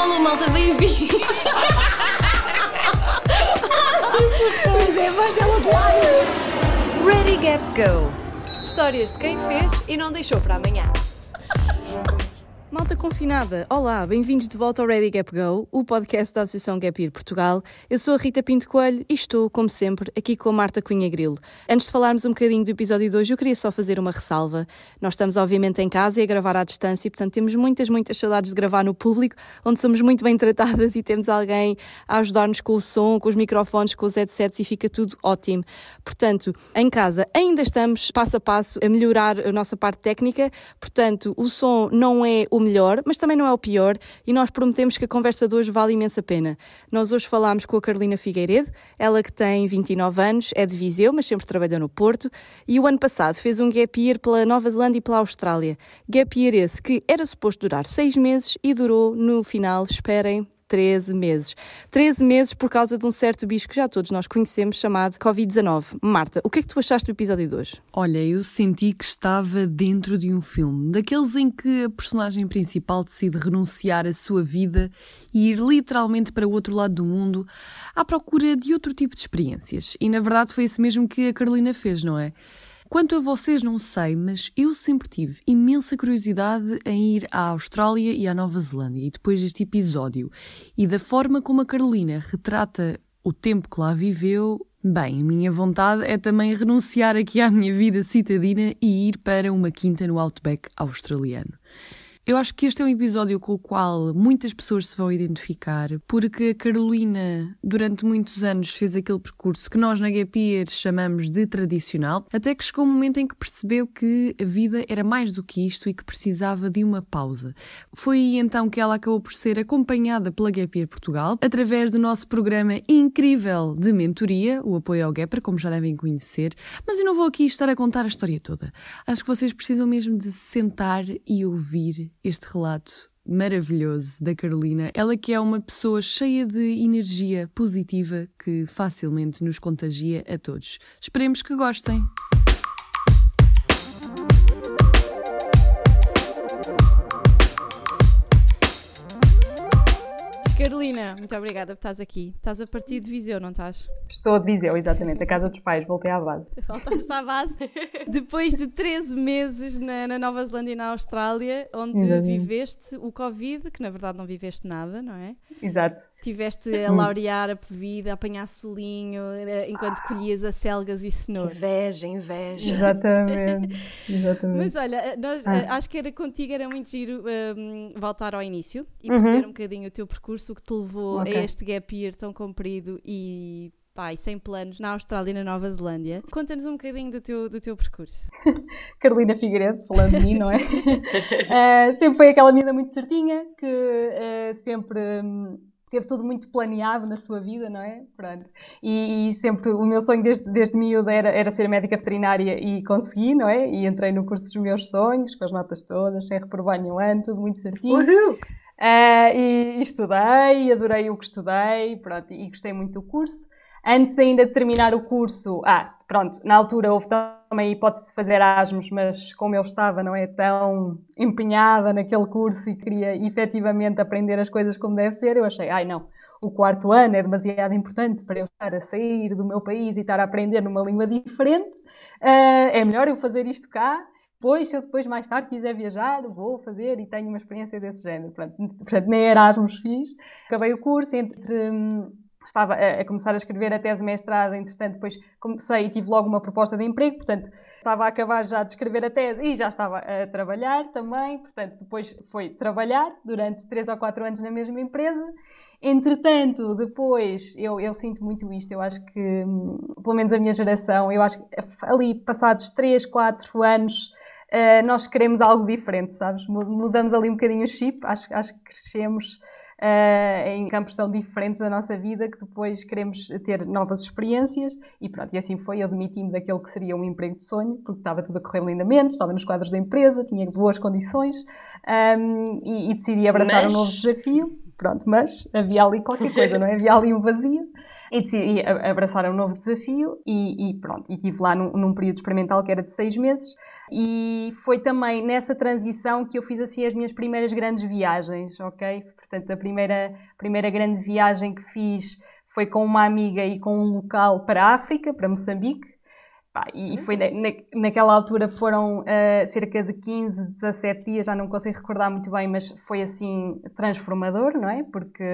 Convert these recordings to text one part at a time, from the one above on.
Alô, malta, bem-vindo! Pois é, a voz dela de lado. Ready, Gap, Go! Histórias de quem fez e não deixou para amanhã. Malta confinada, olá, bem-vindos de volta ao Ready Gap Go, o podcast da Associação Gap Year Portugal. Eu sou a Rita Pinto Coelho e estou, como sempre, aqui com a Marta Cunha Grilo. Antes de falarmos um bocadinho do episódio de hoje, eu queria só fazer uma ressalva. Nós estamos, obviamente, em casa e a gravar à distância e, portanto, temos muitas, muitas saudades de gravar no público, onde somos muito bem tratadas e temos alguém a ajudar-nos com o som, com os microfones, com os headsets e fica tudo ótimo. Portanto, em casa ainda estamos passo a passo a melhorar a nossa parte técnica, portanto, o som não é o melhor, mas também não é o pior, e nós prometemos que a conversa de hoje vale imensa pena. Nós hoje falámos com a Carolina Figueiredo, ela que tem 29 anos, é de Viseu, mas sempre trabalhou no Porto, e o ano passado fez um gap year pela Nova Zelândia e pela Austrália. Gap year esse que era suposto durar seis meses e durou, no final, esperem, 13 meses. 13 meses por causa de um certo bicho que já todos nós conhecemos chamado Covid-19. Marta, o que é que tu achaste do episódio de hoje? Olha, eu senti que estava dentro de um filme, daqueles em que a personagem principal decide renunciar à sua vida e ir literalmente para o outro lado do mundo à procura de outro tipo de experiências. E na verdade foi isso mesmo que a Carolina fez, não é? Quanto a vocês, não sei, mas eu sempre tive imensa curiosidade em ir à Austrália e à Nova Zelândia. E depois deste episódio e da forma como a Carolina retrata o tempo que lá viveu, bem, a minha vontade é também renunciar aqui à minha vida citadina e ir para uma quinta no Outback australiano. Eu acho que este é um episódio com o qual muitas pessoas se vão identificar, porque a Carolina, durante muitos anos, fez aquele percurso que nós na Gap chamamos de tradicional, até que chegou um momento em que percebeu que a vida era mais do que isto e que precisava de uma pausa. Foi aí então que ela acabou por ser acompanhada pela Gap Portugal, através do nosso programa incrível de mentoria, o apoio ao Gapper, como já devem conhecer, mas eu não vou aqui estar a contar a história toda. Acho que vocês precisam mesmo de se sentar e ouvir este relato maravilhoso da Carolina. Ela que é uma pessoa cheia de energia positiva que facilmente nos contagia a todos. Esperemos que gostem. Muito obrigada por estás aqui. Estás a partir de Viseu, não estás? Estou de Viseu, exatamente, a casa dos pais, voltei à base. Voltaste à base. Depois de 13 meses na, na, Nova Zelândia e na Austrália, onde exatamente. viveste o Covid, que na verdade não viveste nada, não é? Exato. Tiveste a laurear a vida, a apanhar solinho, eh, enquanto colhias acelgas e cenoura. Inveja, inveja. Exatamente, exatamente. Mas olha, eh, nós, ah. acho que era contigo, era muito giro um, voltar ao início e perceber uhum. um bocadinho o teu percurso o que te levou okay. a este gap year tão comprido e pai, sem planos na Austrália e na Nova Zelândia. Conta-nos um bocadinho do teu, do teu percurso. Carolina Figueiredo, falando de mim, não é? uh, sempre foi aquela menina muito certinha, que uh, sempre um, teve tudo muito planeado na sua vida, não é? Pronto. E, e sempre o meu sonho desde, desde miúda era, era ser médica veterinária e consegui, não é? E entrei no curso dos meus sonhos, com as notas todas, sem reprovar nenhum ano, tudo muito certinho. Uhul! Uh, e, e, estudei, adorei o que estudei, pronto, e gostei muito do curso. Antes ainda de terminar o curso, ah, pronto, na altura houve também a hipótese de fazer Erasmus, mas como eu estava, não é tão empenhada naquele curso e queria efetivamente aprender as coisas como deve ser, eu achei, ai não, o quarto ano é demasiado importante para eu estar a sair do meu país e estar a aprender numa língua diferente, uh, é melhor eu fazer isto cá depois, se eu depois mais tarde quiser viajar, vou fazer e tenho uma experiência desse género. Portanto, nem Erasmus fiz. Acabei o curso, entre, hum, estava a, começar a escrever a tese mestrada, entretanto depois comecei e tive logo uma proposta de emprego, portanto estava a acabar já de escrever a tese e já estava a trabalhar também, portanto depois foi trabalhar durante 3 ou 4 anos na mesma empresa. Entretanto, depois, eu, eu sinto muito isto, eu acho que, hum, pelo menos a minha geração, eu acho que ali passados 3, 4 anos, uh, nós queremos algo diferente, sabes? Mudamos ali um bocadinho o chip, acho, acho que crescemos uh, em campos tão diferentes da nossa vida que depois queremos ter novas experiências e pronto, e assim foi. Eu demiti-me daquele que seria um emprego de sonho, porque estava tudo a correr lindamente, estava nos quadros da empresa, tinha boas condições um, e, e, decidi abraçar Mas... um novo desafio. Pronto, mas havia ali qualquer coisa, não é? Havia ali um vazio. E decidi abraçar um novo desafio e, e pronto, e estive lá num, num, período experimental que era de seis meses e foi também nessa transição que eu fiz assim as minhas primeiras grandes viagens, ok? Portanto, a primeira, primeira grande viagem que fiz foi com uma amiga e com um local para a África, para Moçambique, Pá, e foi na, naquela altura foram uh, cerca de 15, 17 dias, já não consigo recordar muito bem, mas foi assim transformador, não é? Porque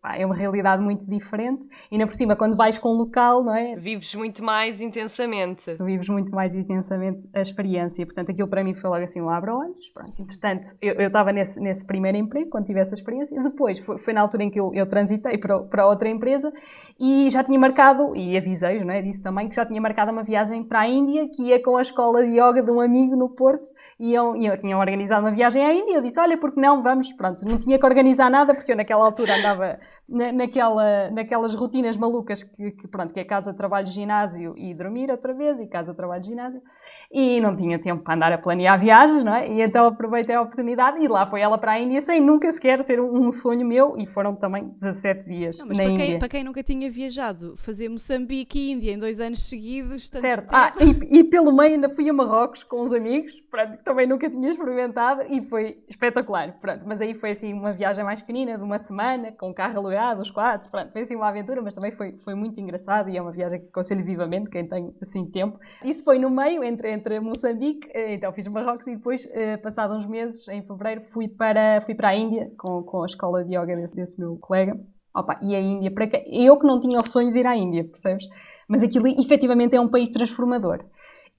pá, é uma realidade muito diferente. E ainda por cima, quando vais com um local, não é? Vives muito mais intensamente. Vives muito mais intensamente a experiência. Portanto, aquilo para mim foi logo assim um abra-olhos. Pronto, entretanto, eu estava nesse, nesse primeiro emprego, quando tive essa experiência. Depois, foi, foi na altura em que eu, eu transitei para, para outra empresa e já tinha marcado, e avisei não é? Disse também que já tinha marcado uma viagem viagem para a Índia, que ia com a escola de yoga de um amigo no Porto, e eu, e eu tinha organizado uma viagem à Índia, eu disse, olha, porque não, vamos, pronto, não tinha que organizar nada, porque eu naquela altura andava na, naquela, naquelas rotinas malucas que, que, pronto, que é casa, trabalho, ginásio e dormir outra vez, e casa, trabalho, ginásio, e não tinha tempo para andar a planear viagens, não é? E então aproveitei a oportunidade, e lá foi ela para a Índia, sem nunca sequer ser um, sonho meu, e foram também 17 dias não, mas na para Índia. Quem, para quem nunca tinha viajado, fazer Moçambique e Índia em dois anos seguidos... Certo, Ah, e, e, pelo meio ainda fui a Marrocos com os amigos, pronto, que também nunca tinha experimentado e foi espetacular, pronto. Mas aí foi assim uma viagem mais pequenina, de uma semana, com o carro alugado, os quatro, pronto. Foi assim uma aventura, mas também foi, foi muito engraçado e é uma viagem que aconselho vivamente quem tem assim tempo. Isso foi no meio, entre, entre Moçambique, eh, então fiz Marrocos e depois, eh, passado uns meses, em fevereiro, fui para, fui para a Índia com, com a escola de yoga desse, desse meu colega. Opa, e a Índia, para que... eu que não tinha o sonho de ir à Índia, percebes? Mas aquilo efetivamente é um país transformador.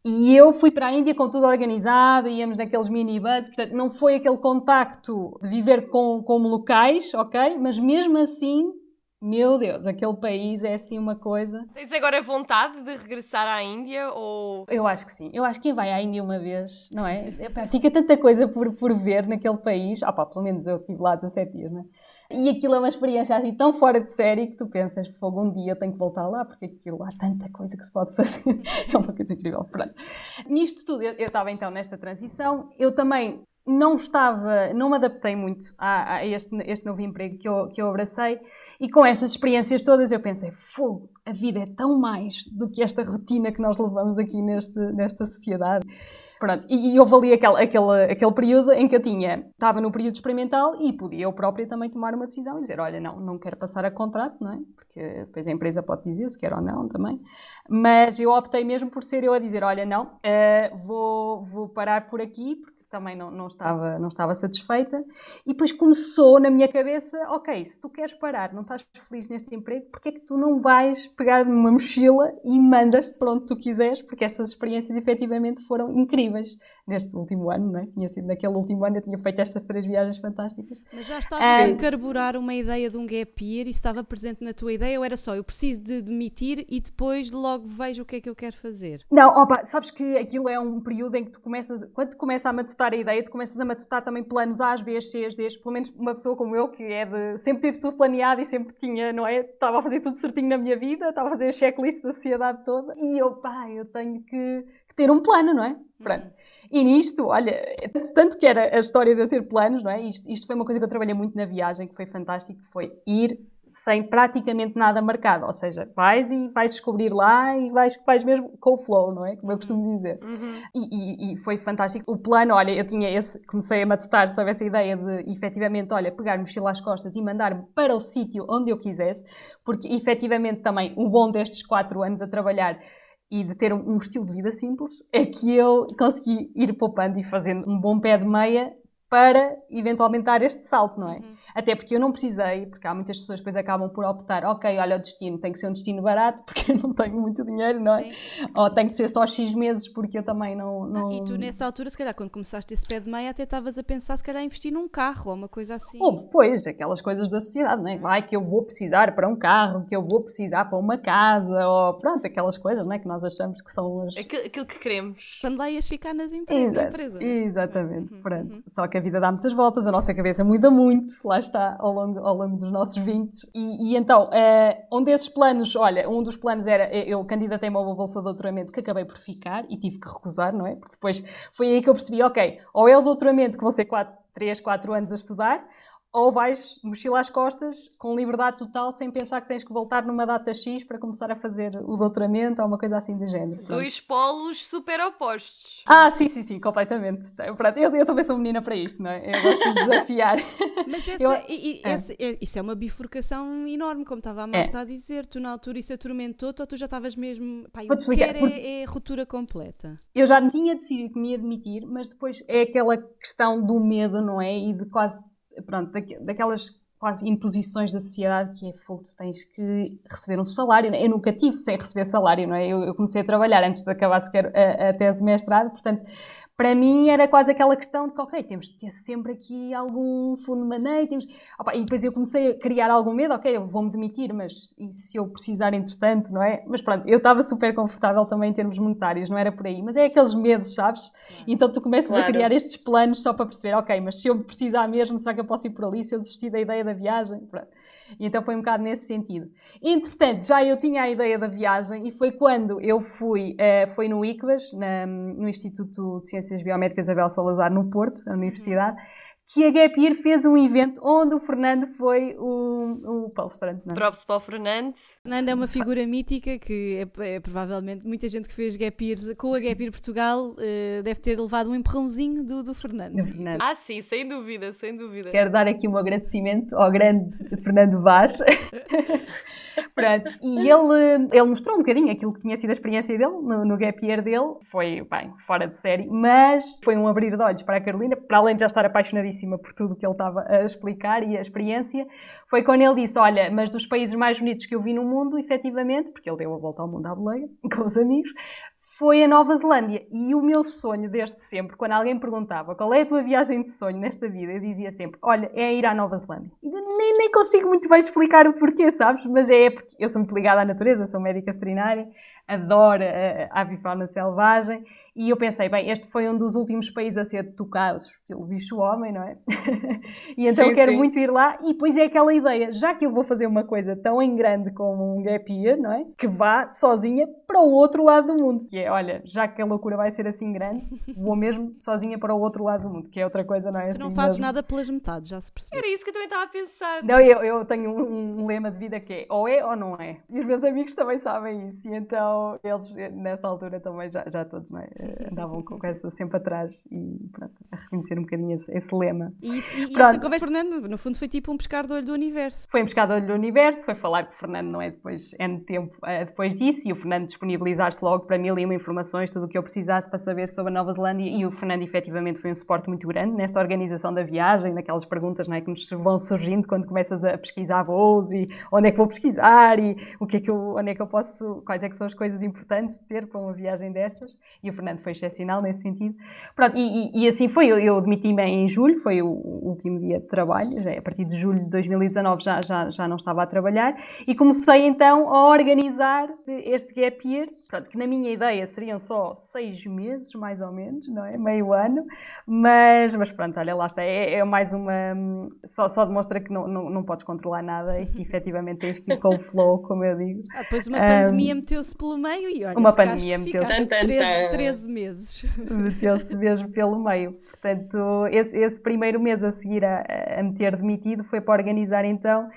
E eu fui para a Índia com tudo organizado, íamos naqueles minibus, portanto, não foi aquele contacto de viver com, como locais, ok? Mas mesmo assim, meu Deus, aquele país é assim uma coisa. Tens agora vontade de regressar à Índia ou. Eu acho que sim. Eu acho que quem vai à Índia uma vez, não é? Fica tanta coisa por, por ver naquele país. Ah, pá, pelo menos eu estive lá 17 dias, não é? E aquilo é uma experiência assim tão fora de série que tu pensas, fogo, um dia eu tenho que voltar lá, porque aquilo há tanta coisa que se pode fazer. é uma coisa incrível. Pronto. Nisto tudo, eu, estava então nesta transição. Eu também não estava, não me adaptei muito a, a este, este, novo emprego que eu, que eu abracei e com estas experiências todas eu pensei, fogo, a vida é tão mais do que esta rotina que nós levamos aqui neste, nesta sociedade. Pronto, e, e houve ali aquele, aquele, aquele período em que eu tinha, estava no período experimental e podia eu própria também tomar uma decisão e dizer, olha, não, não quero passar a contrato, não é? Porque depois a empresa pode dizer se quer ou não também. Mas eu optei mesmo por ser eu a dizer, olha, não, uh, vou, vou parar por aqui, porque também não, não, estava, não estava satisfeita. E depois começou na minha cabeça: ok, se tu queres parar, não estás feliz neste emprego, porque é que tu não vais pegar numa mochila e mandas-te para onde tu quiseres? Porque estas experiências efetivamente foram incríveis neste último ano, não é? Tinha sido naquele último ano, eu tinha feito estas três viagens fantásticas. Mas já estava a carburar uma ideia de um gap year e estava presente na tua ideia ou era só eu preciso de demitir e depois logo vejo o que é que eu quero fazer? Não, opa, sabes que aquilo é um período em que tu começas, quando tu começas a matutar a ideia, tu começas a matutar também planos A, B, C, D, pelo menos uma pessoa como eu, que é de, sempre teve tudo planeado e sempre tinha, não é? Estava a fazer tudo certinho na minha vida, estava a fazer a checklist da sociedade toda e eu, pá, eu tenho que, que ter um plano, não é? Pronto. E nisto, olha, tanto que era a história de eu ter planos, não é? Isto, isto foi uma coisa que eu trabalhei muito na viagem, que foi fantástico, foi ir sem praticamente nada marcado. Ou seja, vais e vais descobrir lá e vais, vais mesmo com o flow, não é? Como eu costumo dizer. Uhum. E, e, e, foi fantástico. O plano, olha, eu tinha esse, comecei a matutar sobre essa ideia de efetivamente, olha, pegar mochila às costas e mandar-me para o sítio onde eu quisesse, porque efetivamente também o bom destes quatro anos a trabalhar e de ter um, um, estilo de vida simples, é que eu consegui ir poupando e fazendo um bom pé de meia para eventualmente dar este salto, não é? Uhum. Até porque eu não precisei, porque há muitas pessoas que depois acabam por optar, ok, olha o destino, tem que ser um destino barato porque eu não tenho muito dinheiro, não é? Sim. Ou tem que ser só X meses porque eu também não, não... Ah, e tu nessa altura, se calhar, quando começaste esse pé de meia, até estavas a pensar se calhar investir num carro ou uma coisa assim. Houve, pois, aquelas coisas da sociedade, não é? Vai que eu vou precisar para um carro, que eu vou precisar para uma casa, ou pronto, aquelas coisas, não é? Que nós achamos que são as... Aquilo, aquilo que queremos. Quando lá ias ficar nas empresas. Empresa. Exatamente, uhum, pronto. Uhum. Só que a vida dá muitas voltas, a nossa cabeça muda muito, lá está, ao longo, ao longo dos nossos 20. E, e então, uh, um desses planos, olha, um dos planos era, eh, eu candidatei-me a uma bolsa de doutoramento que acabei por ficar e tive que recusar, não é? Porque depois foi aí que eu percebi, ok, ou é o doutoramento que vão ser 3, 4 anos a estudar, ou vais mochila às costas, com liberdade total, sem pensar que tens que voltar numa data X para começar a fazer o doutoramento ou uma coisa assim do género. Dois polos super opostos. Ah, sim, sim, sim, completamente. Pronto, eu, eu também sou menina para isto, não é? Eu gosto de desafiar. Mas essa, eu, e, e, é. Essa, é, isso é uma bifurcação enorme, como estava a Marta é. a dizer. Tu na altura isso atormentou-te ou tu já estavas mesmo. Pá, Vou-te explicar. Porque... É, é a ruptura completa. Eu já tinha decidido que me ia admitir, mas depois é aquela questão do medo, não é? E de quase pronto, daquelas quase imposições da sociedade que é fogo, tu tens que receber um salário. É? Eu nunca tive sem receber salário, não é? Eu, eu comecei a trabalhar antes de acabar sequer a, a tese de mestrado, portanto, para mim era quase aquela questão de que, ok, temos de ter sempre aqui algum fundo de maneio, temos... Opa, e depois eu comecei a criar algum medo, ok, eu vou-me demitir, mas e se eu precisar entretanto, não é? Mas pronto, eu estava super confortável também em termos monetários, não era por aí, mas é aqueles medos, sabes? Então tu começas claro. a criar estes planos só para perceber, ok, mas se eu precisar mesmo, será que eu posso ir por ali? Se eu desistir da ideia da viagem? Pronto. E então foi um bocado nesse sentido. Entretanto, já eu tinha a ideia da viagem e foi quando eu fui, uh, foi no ICBAS, na, no Instituto de Ciências Biomédicas Abel Salazar, no Porto, na Universidade, que a Gap Year fez um evento onde o Fernando foi o, o palestrante. Não é? Props para o Fernando. Fernando é uma figura mítica que é, é, provavelmente muita gente que fez Gap Year com a Gap Year Portugal uh, deve ter levado um empurrãozinho do, do Fernando. Fernando. Ah, sim, sem dúvida, sem dúvida. Quero dar aqui um agradecimento ao grande Fernando Vaz. Pronto, e ele, ele mostrou um bocadinho aquilo que tinha sido a experiência dele no, no Gap Year dele. Foi, bem, fora de série, mas foi um abrir de olhos para a Carolina, para além de já estar apaixonadíssima por tudo que ele estava a explicar e a experiência, foi quando ele disse: Olha, mas dos países mais bonitos que eu vi no mundo, efetivamente, porque ele deu a volta ao mundo à boleia com os amigos, foi a Nova Zelândia. E o meu sonho desde sempre, quando alguém perguntava qual é a tua viagem de sonho nesta vida, eu dizia sempre: Olha, é ir à Nova Zelândia. Nem, nem consigo muito bem explicar o porquê, sabes? Mas é porque eu sou muito ligada à natureza, sou médica veterinária, adoro a avifauna selvagem e eu pensei, bem, este foi um dos últimos países a ser tocados pelo bicho homem, não é? e então sim, quero sim. muito ir lá. E depois é aquela ideia, já que eu vou fazer uma coisa tão em grande como um gap year, não é? Que vá sozinha para o outro lado do mundo. Que é, olha, já que a loucura vai ser assim grande, vou mesmo sozinha para o outro lado do mundo. Que é outra coisa, não é? Tu não assim fazes mesmo. nada pelas metades, já se percebeu. Era isso que eu também estava a pensar. Não, eu, eu tenho um, um, lema de vida que é ou é ou não é. E os meus amigos também sabem isso. E então eles, nessa altura, também já, já todos, é? andavam com essa sempre atrás e pronto, a reconhecer um bocadinho esse, esse lema. E, e, e essa conversa, Fernando, no fundo foi tipo um pescar de olho do universo. Foi um pescar de olho do universo, foi falar que o Fernando não é depois, é de tempo é depois disso e o Fernando disponibilizar-se logo para mil e uma informações, tudo o que eu precisasse para saber sobre a Nova Zelândia e o Fernando efetivamente foi um suporte muito grande nesta organização da viagem, naquelas perguntas não é, que nos vão surgindo quando começas a pesquisar voos e onde é que vou pesquisar e o que é que eu, onde é que eu posso, quais é que são as coisas importantes de ter para uma viagem destas e o Fernando foi excepcional nesse sentido. Pronto, e, e, e assim foi, eu, eu demiti-me em julho, foi o último dia de trabalho, já, a partir de julho de 2019 já, já, já não estava a trabalhar, e comecei então a organizar este gap year, pronto, que na minha ideia seriam só seis meses, mais ou menos, não é? Meio ano, mas, mas pronto, olha, lá está, é, é mais uma, só, só demonstra que não, não, não podes controlar nada e que efetivamente tens que ir com o flow, como eu digo. Ah, depois uma um, pandemia meteu-se pelo meio e olha, uma pandemia meteu-se 13, 13 meses. Meteu-se mesmo pelo meio. Portanto, esse, esse primeiro mês a seguir a, a me ter demitido foi para organizar então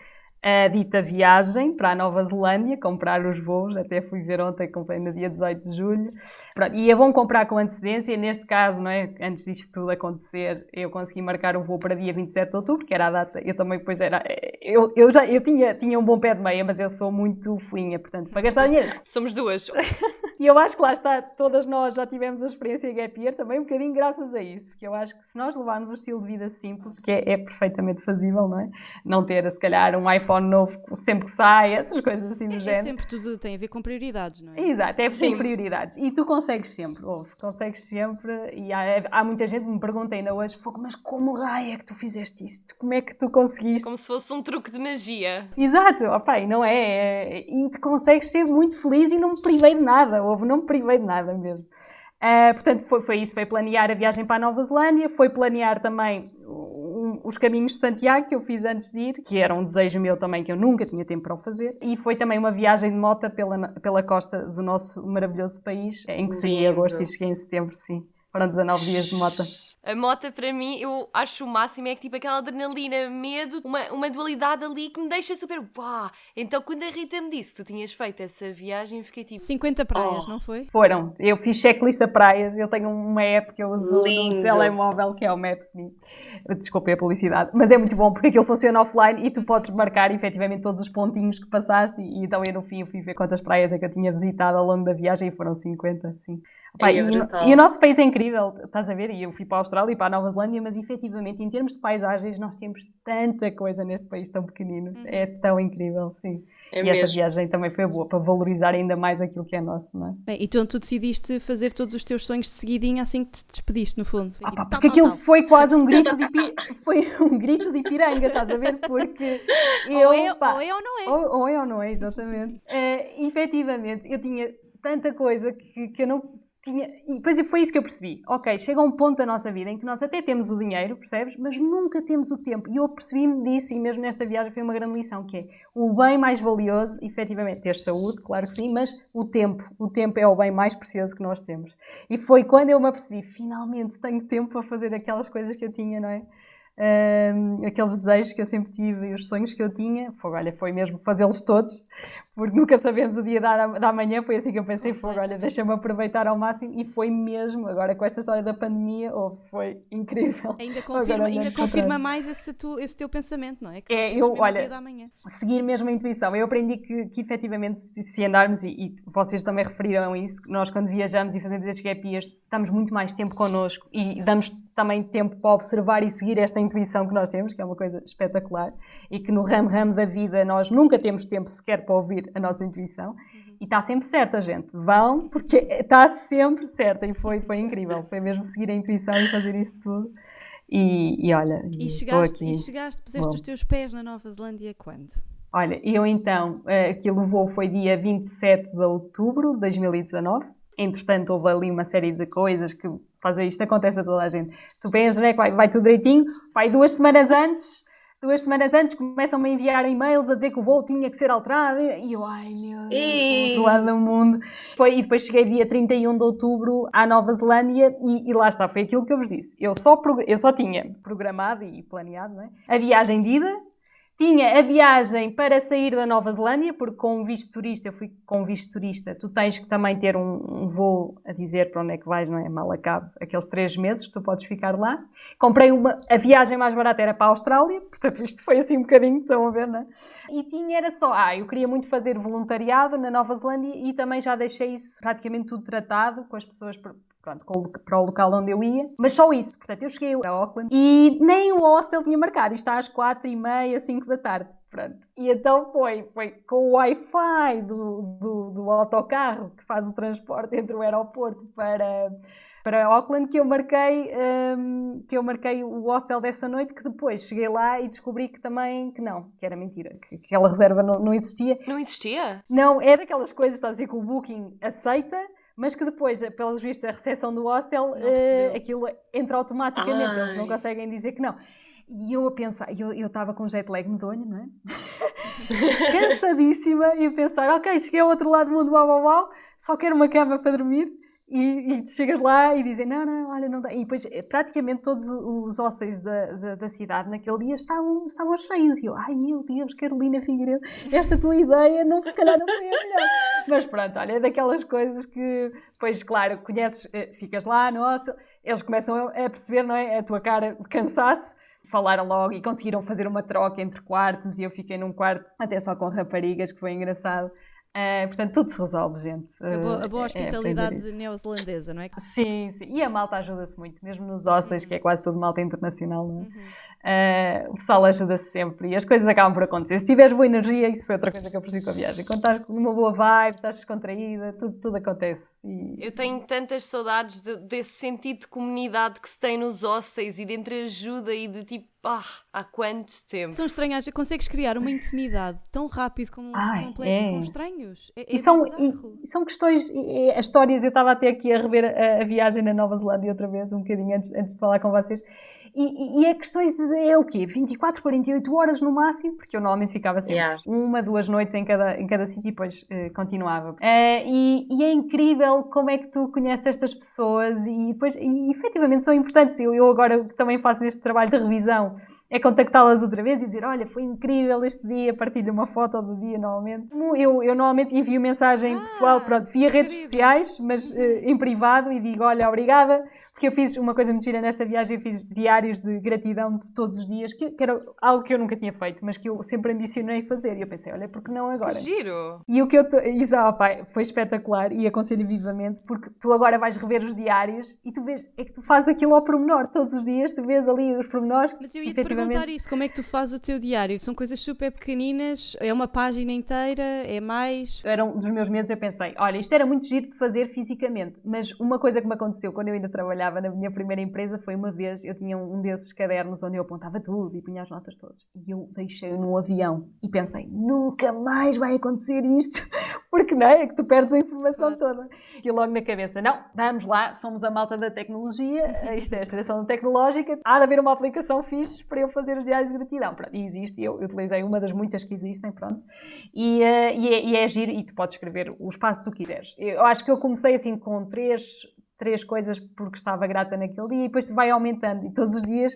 a dita viagem para a Nova Zelândia, comprar os voos, até fui ver ontem, comprei no dia 18 de julho. Pronto, e é bom comprar com antecedência, neste caso, não é? antes disto tudo acontecer, eu consegui marcar o voo para dia 27 de outubro, que era a data, eu também depois era, eu, eu já, eu tinha, tinha um bom pé de meia, mas eu sou muito fuinha, portanto, para gastar dinheiro. Somos duas. E eu acho que lá está, todas nós já tivemos a experiência gap year também um bocadinho graças a isso, porque eu acho que se nós levarmos um estilo de vida simples, que é, é perfeitamente fazível, não é? Não ter, se calhar, um iPhone novo sempre que sai, essas coisas assim do é, género. É sempre tudo, tem a ver com prioridades, não é? Exato, é por prioridades. E tu consegues sempre, ouve, consegues sempre, e há, há muita gente que me pergunta ainda hoje, mas como raio é que tu fizeste isto? Como é que tu conseguiste? Como se fosse um truque de magia. Exato, opa, não é, é, e tu consegues ser muito feliz e não me privei de nada, houve, não me privei de nada mesmo. Uh, portanto, foi, foi isso, foi planear a viagem para a Nova Zelândia, foi planear também um, os caminhos de Santiago que eu fiz antes de ir, que era um desejo meu também que eu nunca tinha tempo para o fazer, e foi também uma viagem de moto pela, pela costa do nosso maravilhoso país, em que saí em agosto e cheguei em setembro, sim. Foram 19 dias de moto. A mota, para mim, eu acho o máximo é que tipo aquela adrenalina, medo, uma, uma dualidade ali que me deixa super. Uau! Então, quando a Rita me disse que tu tinhas feito essa viagem, fiquei tipo. 50 praias, Oh. não foi? Foram. Eu fiz checklist de praias. Eu tenho uma app que eu uso no- no Lindo. telemóvel, que é o Maps.me. Desculpem a publicidade. Mas é muito bom, porque aquilo funciona offline e tu podes marcar efetivamente todos os pontinhos que passaste. E então eu no fim eu fui ver quantas praias é que eu tinha visitado ao longo da viagem e foram 50, sim. Pá, é e, e o nosso país é incrível, estás a ver? E eu fui para a Austrália e para a Nova Zelândia, mas efetivamente em termos de paisagens nós temos tanta coisa neste país tão pequenino. É tão incrível, sim. É e essa mesmo. viagem também foi boa para valorizar ainda mais aquilo que é nosso, não é? Bem, então tu decidiste fazer todos os teus sonhos de seguidinho assim que te despediste, no fundo. Ah, tipo, pá, tal, porque aquilo foi quase um grito de pi... foi um grito de piranga, estás a ver? Porque eu, Ou é, pá, ou é ou não é. ou, ou é ou não é, exatamente. É, efetivamente, eu tinha tanta coisa que, que eu não tinha. E depois foi isso que eu percebi. Ok, chega um ponto da nossa vida em que nós até temos o dinheiro, percebes? Mas nunca temos o tempo. E eu percebi-me disso, e mesmo nesta viagem foi uma grande lição: que é o bem mais valioso, efetivamente, ter saúde, claro que sim, mas o tempo. O tempo é o bem mais precioso que nós temos. E foi quando eu me apercebi, finalmente tenho tempo para fazer aquelas coisas que eu tinha, não é? Aqueles desejos que eu sempre tive e os sonhos que eu tinha, foi, olha, foi mesmo fazê-los todos, porque nunca sabemos o dia da, da manhã, foi assim que eu pensei, foi, olha, deixa-me aproveitar ao máximo, e foi mesmo, agora com esta história da pandemia, oh, foi incrível. Ainda Agora confirma, olhando ainda confirma mais esse, tu- esse teu pensamento, não é? Que É, eu- olha, seguir mesmo a intuição. Eu aprendi que, que efetivamente, se, se andarmos, e, e vocês também referiram isso, que nós quando viajamos e fazemos estes gap years, estamos muito mais tempo connosco e damos também tempo para observar e seguir esta intuição que nós temos, que é uma coisa espetacular, e que no ramo-ramo da vida nós nunca temos tempo sequer para ouvir a nossa intuição. E está sempre certa, gente. Vão, porque está sempre certa. E foi, foi incrível. Foi mesmo seguir a intuição e fazer isso tudo. E, e olha, E chegaste, e chegaste, puseste Bom. os teus pés na Nova Zelândia quando? Olha, eu então, eh, aquilo voo foi dia 27 de outubro de 2019. Entretanto, houve ali uma série de coisas que fazem isto, acontece a toda a gente. Tu pensas, né, que vai, vai tudo direitinho, vai duas semanas antes, duas semanas antes começam-me a enviar e-mails a dizer que o voo tinha que ser alterado. E eu, ai meu Deus, do outro lado do mundo. Foi, e depois cheguei dia 31 de outubro à Nova Zelândia e, e lá está, foi aquilo que eu vos disse. Eu só, eu só tinha programado e planeado é? a viagem de ida, tinha a viagem para sair da Nova Zelândia, porque com visto turista, eu fui com visto turista, tu tens que também ter um, um voo a dizer para onde é que vais, não é? Mal acabe aqueles três meses que tu podes ficar lá. Comprei uma, a viagem mais barata era para a Austrália, portanto isto foi assim um bocadinho, estão a ver, não é? E tinha, era só, ah, eu queria muito fazer voluntariado na Nova Zelândia e também já deixei isso praticamente tudo tratado com as pessoas pronto, para o local onde eu ia, mas só isso. Portanto, eu cheguei a Auckland e nem o hostel tinha marcado, isto está às quatro e meia, cinco da tarde. Pronto. E então foi, foi com o Wi-Fi do, do, do autocarro que faz o transporte entre o aeroporto para, para Auckland que eu marquei hum, que eu marquei o hostel dessa noite que depois cheguei lá e descobri que também que não, que era mentira, que aquela reserva não, não existia Não existia? não, é daquelas coisas, está a dizer que o Booking aceita, mas que depois, eh, pelos vistos, a recepção do hostel, recebeu. aquilo entra automaticamente, eles não Ai. conseguem dizer que não. E eu a pensar, eu eu estava com jet lag medonho, não é? Cansadíssima e a pensar, ok, cheguei ao outro lado do mundo, uau, uau, uau, só quero uma cama para dormir. E, e chegas lá e dizem, não, não, olha, não dá. E depois, eh, praticamente todos os hóspedes da, da, da cidade naquele dia estavam, estavam cheios. E eu, ai meu Deus, Carolina Figueiredo, esta tua ideia não, se calhar não foi a melhor. Mas pronto, olha, é daquelas coisas que, pois claro, conheces, eh, ficas lá no eles começam a perceber, não é? A tua cara de cansaço. Falaram logo e conseguiram fazer uma troca entre quartos e eu fiquei num quarto até só com raparigas, que foi engraçado. Eh, portanto, tudo se resolve, gente. A boa, a Eh, boa é hospitalidade aprender isso. neozelandesa, não é? Sim, sim. E a malta ajuda-se muito, mesmo nos hostels, que é quase tudo malta internacional, não é? Eh, o pessoal ajuda-se sempre e as coisas acabam por acontecer. Se tiveres boa energia, isso foi outra coisa que eu percebi com a viagem. Quando estás numa boa vibe, estás descontraída, tudo, tudo acontece. E- Eu tenho tantas saudades de- desse sentido de comunidade que se tem nos hostels e de entreajuda e de tipo, ah, há quanto tempo? Tão estranho, acha- consegues criar uma intimidade tão rápido como um Ai, completo é. com estranhos? É, é E são, e- são questões, e- e as histórias, eu estava até aqui a rever a, a viagem na Nova Zelândia outra vez, um bocadinho antes, antes de falar com vocês, E, e, é questões de. É o quê? 24, 48 horas no máximo, porque eu normalmente ficava sempre yeah. uma, duas noites em cada, em cada sítio e depois uh, continuava. Uh, e, e, é incrível como é que tu conheces estas pessoas e depois, e, efetivamente são importantes. Eu, eu agora também faço este trabalho de revisão é contactá-las outra vez e dizer: Olha, foi incrível este dia, partilho uma foto do dia normalmente. Eu, eu normalmente envio mensagem ah, pessoal, pronto, via redes sociais, mas uh, em privado e digo: Olha, obrigada, porque eu fiz uma coisa muito gira nesta viagem, eu fiz diários de gratidão de todos os dias, que, que, era algo que eu nunca tinha feito, mas que eu sempre ambicionei fazer. E eu pensei, olha, porque não agora? Que giro! E o que eu... Isso, oh, pai, foi espetacular e aconselho vivamente, porque tu agora vais rever os diários e tu vês, é que tu fazes aquilo ao pormenor todos os dias, tu vês ali os pormenores. Mas eu ia te perguntar isso, como é que tu fazes o teu diário? São coisas super pequeninas? É uma página inteira? É mais? Era um dos meus medos, eu pensei, olha, isto era muito giro de fazer fisicamente, mas uma coisa que me aconteceu quando eu ainda trabalhava trabalhava na minha primeira empresa foi uma vez, eu tinha um desses cadernos onde eu apontava tudo e punha as notas todas. E eu deixei-o num avião e pensei, nunca mais vai acontecer isto, porque não é? é que tu perdes a informação toda. E logo na cabeça, não, vamos lá, somos a malta da tecnologia, isto é a geração tecnológica, há de haver uma aplicação fixe para eu fazer os diários de gratidão. Pronto, e existe, eu utilizei uma das muitas que existem, pronto. E, uh, e, é, e é giro, e tu podes escrever o espaço que tu quiseres. Eu acho que eu comecei assim com três três coisas porque estava grata naquele dia e depois vai aumentando e todos os dias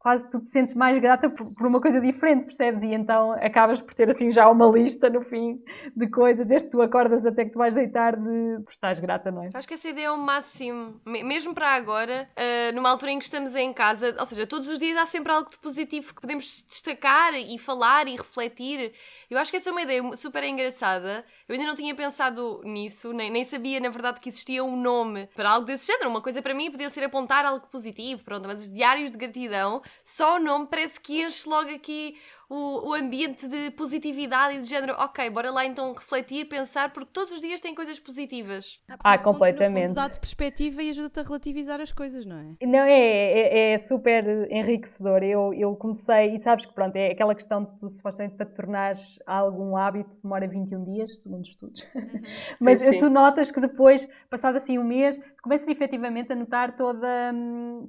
quase tu te sentes mais grata por, por, uma coisa diferente, percebes? E então acabas por ter assim já uma lista no fim de coisas, desde que tu acordas até que tu vais deitar de por estás grata, não é? Acho que essa ideia é o máximo, mesmo para agora, uh, numa altura em que estamos em casa, ou seja, todos os dias há sempre algo de positivo que podemos destacar e falar e refletir. Eu acho que essa é uma ideia super engraçada. Eu ainda não tinha pensado nisso, nem, nem sabia, na verdade, que existia um nome para algo desse género. Uma coisa para mim podia ser apontar algo positivo, pronto, mas os diários de gratidão, só o nome parece que enche logo aqui o, o ambiente de positividade e de género, ok, bora lá então refletir, pensar, porque todos os dias têm coisas positivas. Ah, ah completamente. Dá-te perspectiva e ajuda-te a relativizar as coisas, não é? Não, é, é, é, super enriquecedor. Eu, eu comecei, e sabes que pronto, é aquela questão de tu supostamente para te tornares algum hábito demora 21 dias, segundo estudos. Uhum. Mas sim, sim. tu notas que depois, passado assim um mês, tu começas efetivamente a notar toda,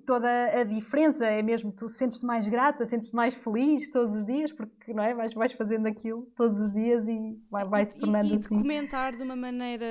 toda a diferença. É mesmo, tu sentes-te mais grata, sentes-te mais feliz todos os dias porque não é? vais, vais fazendo aquilo todos os dias e vai, vai se tornando e, e assim. comentar de uma maneira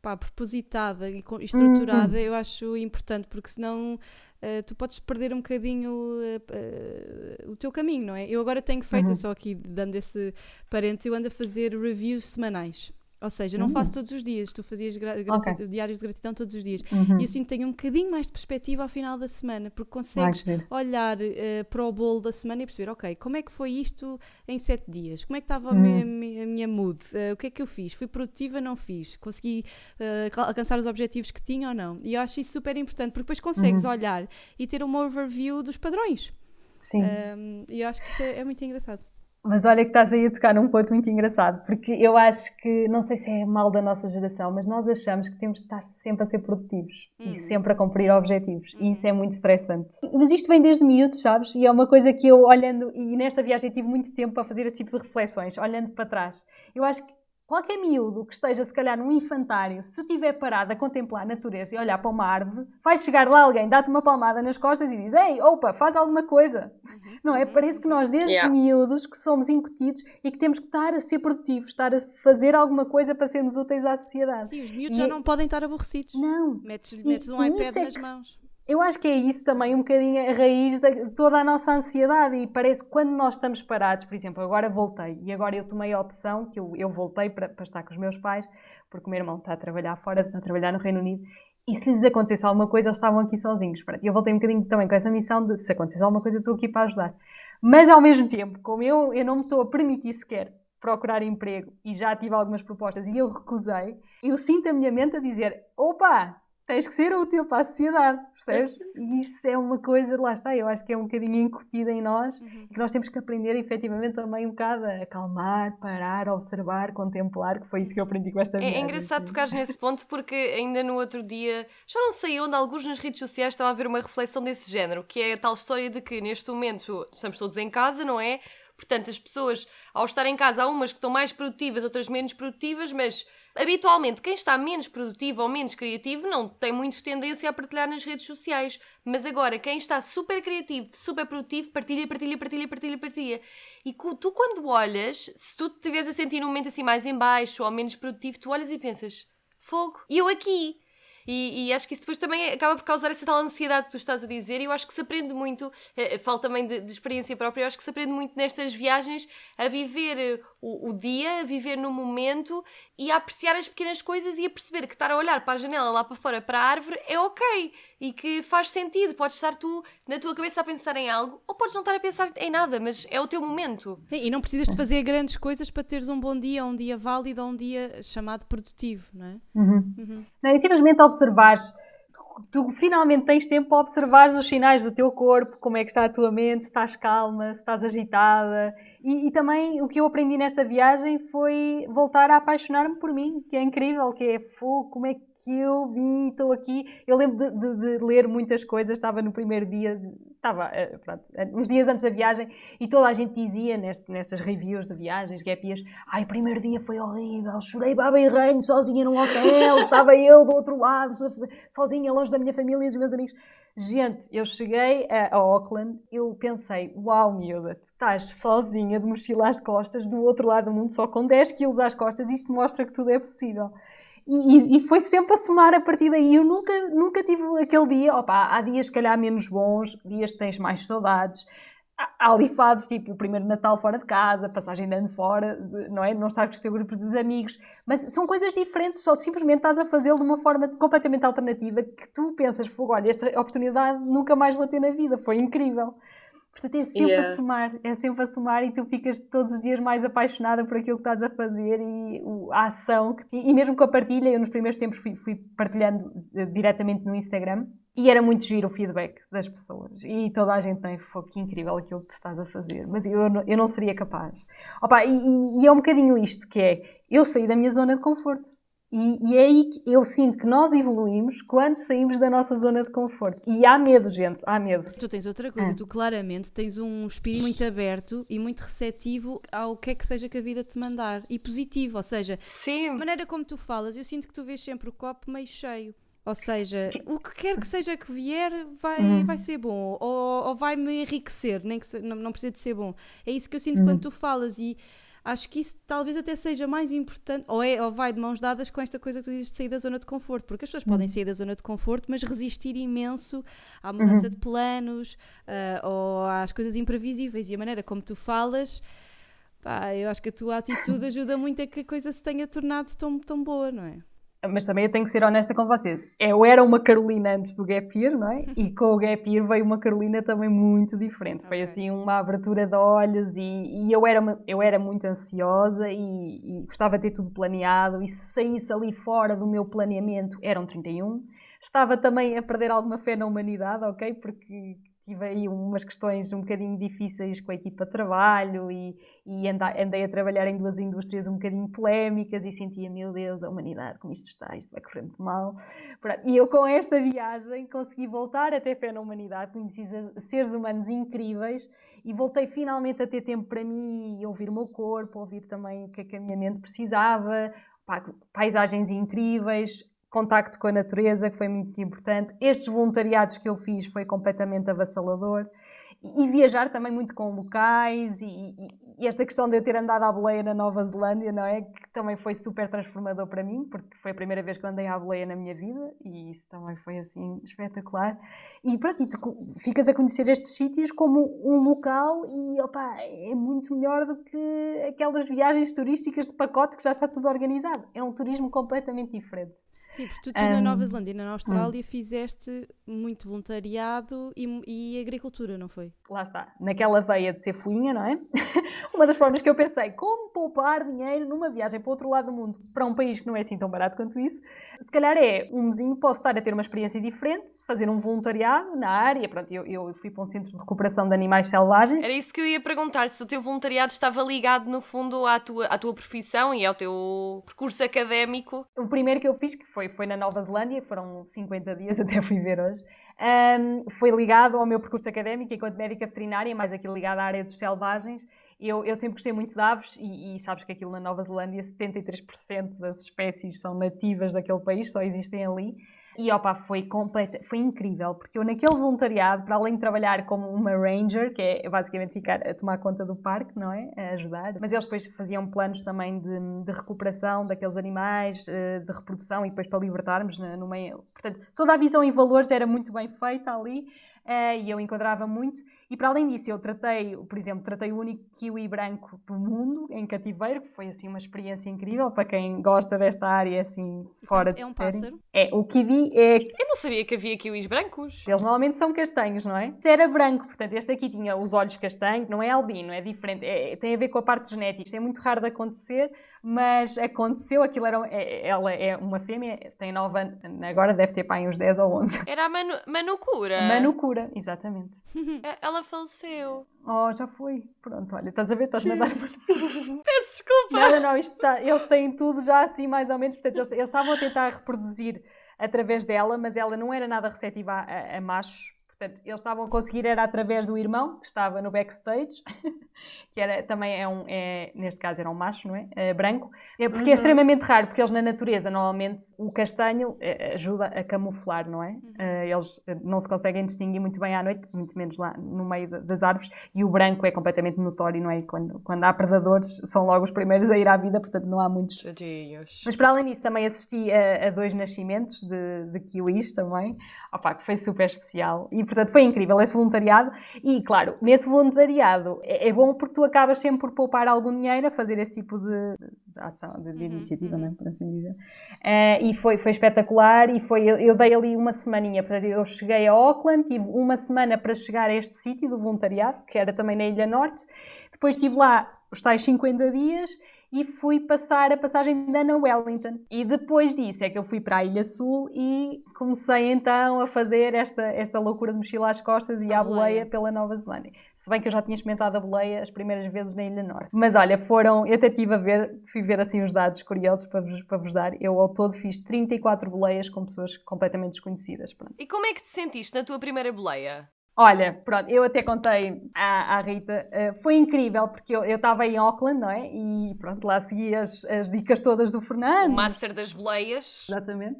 pá, propositada e estruturada uhum. eu acho importante, porque senão uh, tu podes perder um bocadinho uh, uh, o teu caminho, não é? Eu agora tenho feito, uhum. só aqui dando esse parente, eu ando a fazer reviews semanais. Ou seja, não uhum. faço todos os dias, tu fazias okay. diários de gratidão todos os dias. Uhum. E eu sinto que tenho um bocadinho mais de perspectiva ao final da semana, porque consegues olhar uh, para o bolo da semana e perceber, ok, como é que foi isto em sete dias? Como é que estava uhum. a, minha, a, minha, mood? Uh, o que é que eu fiz? Fui produtiva ou não fiz? Consegui uh, alcançar os objetivos que tinha ou não? E eu acho isso super importante, porque depois consegues uhum. olhar e ter uma overview dos padrões. Sim. Um, e eu acho que isso é, é muito engraçado. Mas olha que estás aí a tocar num ponto muito engraçado, porque eu acho que, não sei se é mal da nossa geração, mas nós achamos que temos de estar sempre a ser produtivos uhum. e sempre a cumprir objetivos, uhum. e isso é muito estressante. Mas isto vem desde miúdos, sabes? E é uma coisa que eu, olhando, e nesta viagem tive muito tempo a fazer esse tipo de reflexões, olhando para trás. Eu acho que Qualquer miúdo que esteja, se calhar, num infantário, se estiver parado a contemplar a natureza e olhar para uma árvore, vai chegar lá alguém, dá-te uma palmada nas costas e diz: Ei, opa, faz alguma coisa. Uhum. Não é? Parece que nós, desde yeah. miúdos, que somos incutidos e que temos que estar a ser produtivos, estar a fazer alguma coisa para sermos úteis à sociedade. Sim, os miúdos e já não podem estar aborrecidos. Não. Metes, metes um iPad é nas que... mãos eu acho que é isso também um bocadinho a raiz de toda a nossa ansiedade e parece que quando nós estamos parados, por exemplo, agora voltei e agora eu tomei a opção que eu, eu voltei para, para estar com os meus pais, porque o meu irmão está a trabalhar fora, está a trabalhar no Reino Unido e se lhes acontecesse alguma coisa, eles estavam aqui sozinhos. E eu voltei um bocadinho também com essa missão de se acontecesse alguma coisa, estou aqui para ajudar. Mas ao mesmo tempo, como eu, eu não me estou a permitir sequer procurar emprego e já tive algumas propostas e eu recusei, eu sinto a minha mente a dizer: opa, tens que ser útil para a sociedade, percebes? E isso é uma coisa, lá está, eu acho que é um bocadinho incutida em nós uhum. que nós temos que aprender efetivamente também um bocado a acalmar, parar, observar, contemplar, que foi isso que eu aprendi com esta é, viagem. É engraçado tocar nesse ponto porque ainda no outro dia, já não sei onde, alguns nas redes sociais estavam a ver uma reflexão desse género, que é a tal história de que neste momento estamos todos em casa, não é? Portanto, as pessoas, ao estar em casa, há umas que estão mais produtivas, outras menos produtivas, mas habitualmente quem está menos produtivo ou menos criativo não tem muito tendência a partilhar nas redes sociais. Mas agora, quem está super criativo, super produtivo, partilha, partilha, partilha, partilha, partilha. E tu, quando olhas, se tu estiveres a sentir num momento assim mais em baixo ou menos produtivo, tu olhas e pensas: fogo, e eu aqui? E, e, acho que isso depois também acaba por causar essa tal ansiedade que tu estás a dizer, e eu acho que se aprende muito, eh, falo também de, de, experiência própria, eu acho que se aprende muito nestas viagens a viver eh, o, o, dia, a viver no momento e a apreciar as pequenas coisas e a perceber que estar a olhar para a janela lá para fora, para a árvore, é ok e que faz sentido. Podes estar tu na tua cabeça a pensar em algo, ou podes não estar a pensar em nada, mas é o teu momento. E não precisas de fazer grandes coisas para teres um bom dia, um dia válido ou um dia chamado produtivo, não é? Uhum. Uhum. Não, e simplesmente observares. Tu, tu, finalmente tens tempo para observar os sinais do teu corpo, como é que está a tua mente, se estás calma, se estás agitada. E, e também o que eu aprendi nesta viagem foi voltar a apaixonar-me por mim, que é incrível, que é fogo, como é que que eu vi, estou aqui. Eu lembro de, de, de, ler muitas coisas, estava no primeiro dia, estava, eh, pronto, eh, uns dias antes da viagem, e toda a gente dizia neste, nestas reviews de viagens, gap years, ai, o primeiro dia foi horrível, chorei baba e reino, sozinha num hotel, estava eu do outro lado, sozinha, longe da minha família e dos meus amigos. Gente, eu cheguei a, a Auckland, eu pensei, uau, miúda, tu estás sozinha de mochila às costas, do outro lado do mundo, só com 10 quilos às costas, isto mostra que tudo é possível. E, e, foi sempre a somar a partir daí. Eu nunca, nunca tive aquele dia, opa, há dias se calhar menos bons, dias que tens mais saudades. Há ali fases tipo o primeiro Natal fora de casa, passagem de ano fora, não é? Não estar com os teus grupos de amigos, mas são coisas diferentes, só simplesmente estás a fazê-lo de uma forma completamente alternativa que tu pensas, fogo, olha, esta oportunidade nunca mais vou ter na vida, foi incrível. Portanto, é sempre yeah. a somar, é sempre a somar e tu ficas todos os dias mais apaixonada por aquilo que estás a fazer e a ação. E, e mesmo com a partilha, eu nos primeiros tempos fui, fui partilhando eh, diretamente no Instagram e era muito giro o feedback das pessoas. E toda a gente tem, foi que incrível aquilo que tu estás a fazer. Mas eu, eu não seria capaz. Opa, e, e é um bocadinho isto que é, eu saí da minha zona de conforto. E, e, é aí que eu sinto que nós evoluímos quando saímos da nossa zona de conforto. E há medo, gente, há medo. Tu tens outra coisa, é. tu claramente tens um espírito muito aberto e muito receptivo ao que é que seja que a vida te mandar. E positivo, ou seja, Sim. a maneira como tu falas, eu sinto que tu vês sempre o copo meio cheio. Ou seja, o que quer que seja que vier vai, uhum. vai ser bom, ou, ou vai me enriquecer, nem que se, não, não precisa de ser bom. É isso que eu sinto uhum. quando tu falas e acho que isso talvez até seja mais importante, ou, é, ou vai de mãos dadas com esta coisa que tu dizes de sair da zona de conforto, porque as pessoas uhum. podem sair da zona de conforto, mas resistir imenso à mudança uhum. de planos uh, ou às coisas imprevisíveis e a maneira como tu falas. Pá, eu acho que a tua atitude ajuda muito a que a coisa se tenha tornado tão, tão boa, não é? Mas também eu tenho que ser honesta com vocês. Eu era uma Carolina antes do Gap Year, não é? E com o Gap Year veio uma Carolina também muito diferente. Foi assim uma abertura de olhos e, e eu, era, eu era muito ansiosa e, e, gostava de ter tudo planeado. E se saísse ali fora do meu planeamento, eram 31. Estava também a perder alguma fé na humanidade, ok? Porque tive aí umas questões um bocadinho difíceis com a equipa de trabalho e, e andei a trabalhar em duas indústrias um bocadinho polémicas e sentia, meu Deus, a humanidade, como isto está, isto vai correr muito mal. E eu com esta viagem consegui voltar a ter fé na humanidade, conheci seres humanos incríveis e voltei finalmente a ter tempo para mim e ouvir o meu corpo, ouvir também o que, é que a minha mente precisava, paisagens incríveis, contacto com a natureza, que foi muito importante. Estes voluntariados que eu fiz foi completamente avassalador. E, viajar também muito com locais e, e, e, esta questão de eu ter andado à boleia na Nova Zelândia, não é? Que também foi super transformador para mim, porque foi a primeira vez que andei à boleia na minha vida e isso também foi assim espetacular. E pronto, e tu ficas a conhecer estes sítios como um local e opa, é muito melhor do que aquelas viagens turísticas de pacote que já está tudo organizado. É um turismo completamente diferente. Sim, porque tu, tu um, na Nova Zelândia e na Austrália um. fizeste muito voluntariado e, e, agricultura, não foi? Lá está, naquela veia de ser fuinha, não é? Uma das formas que eu pensei, como poupar dinheiro numa viagem para o outro lado do mundo, para um país que não é assim tão barato quanto isso, se calhar é um mesinho, posso estar a ter uma experiência diferente, fazer um voluntariado na área, pronto, eu, eu fui para um centro de recuperação de animais selvagens. Era isso que eu ia perguntar, se o teu voluntariado estava ligado no fundo à tua, à tua profissão e ao teu percurso académico. O primeiro que eu fiz, que foi foi, foi na Nova Zelândia, foram 50 dias, até fui ver hoje. Um, foi ligado ao meu percurso académico enquanto médica veterinária, mais aquilo ligado à área dos selvagens. Eu, eu sempre gostei muito de aves e, e sabes que aquilo na Nova Zelândia 73% das espécies são nativas daquele país, só existem ali. E opa, foi completa, foi incrível, porque eu naquele voluntariado, para além de trabalhar como uma ranger, que é basicamente ficar a tomar conta do parque, não é? A ajudar, mas eles depois faziam planos também de, de recuperação daqueles animais, eh, de reprodução e depois para libertarmos no meio. Portanto, toda a visão e valores era muito bem feita ali eh, e eu enquadrava muito. E para além disso, eu tratei, por exemplo, tratei o único kiwi branco do mundo em cativeiro, que foi assim uma experiência incrível para quem gosta desta área assim fora é de É um série. pássaro? É, o kiwi é Eu não sabia que havia kiwis brancos. eles normalmente são castanhos, não é? Era branco, portanto, este aqui tinha os olhos castanhos, não é albino, é diferente, é- tem a ver com a parte genética. Isto é muito raro de acontecer, mas aconteceu, aquilo era, é- ela é uma fêmea, tem 9 anos, agora deve ter pai uns 10 ou 11. Era a Manu, Manucura. Manucura, exatamente. Eh, Ela faleceu. Oh, já foi. Pronto, olha, estás a ver? Estás-me a dar uma Peço desculpa. Não, não, isto está- eles têm tudo já assim, mais ou menos. Portanto, eles, eles estavam a tentar reproduzir através dela, mas ela não era nada receptiva a, a- a machos. Portanto, eles estavam a conseguir era através do irmão, que estava no backstage, que era, também é um, é, neste caso era um macho, não é? É branco. É porque é extremamente raro, porque eles na natureza, normalmente, o castanho eh, ajuda a camuflar, não é? Eh, eles não se conseguem distinguir muito bem à noite, muito menos lá no meio da- das árvores, e o branco é completamente notório, não é? Quando, quando há predadores, são logo os primeiros a ir à vida, portanto não há muitos Tadinhos. mas para além disso, também assisti a, a dois nascimentos de, de kiwis também, Opa, que foi super especial. E, portanto, foi incrível esse voluntariado. E, claro, nesse voluntariado é, é bom porque tu acabas sempre por poupar algum dinheiro a fazer esse tipo de, de ação, de, de iniciativa, né, por assim dizer. Eh, e foi, foi espetacular e foi, eu, eu dei ali uma semaninha. Portanto, eu cheguei a Auckland, tive uma semana para chegar a este sítio do voluntariado, que era também na Ilha Norte. Depois estive lá os tais 50 dias e fui passar a passagem de Ana Wellington. E depois disso é que eu fui para a Ilha Sul e comecei então a fazer esta, esta loucura de mochila às costas e A à boleia boleia. pela Nova Zelândia. Se bem que eu já tinha experimentado a boleia as primeiras vezes na Ilha Norte. Mas olha, foram, eu até estive a ver, fui ver assim os dados curiosos para vos, para vos dar. Eu ao todo fiz 34 boleias com pessoas completamente desconhecidas. Pronto. E como é que te sentiste na tua primeira boleia? Olha, pronto, eu até contei à, à Rita, eh, foi incrível porque eu estava em Auckland, não é? E pronto, lá segui as, as dicas todas do Fernando. O Master das boleias. Exatamente.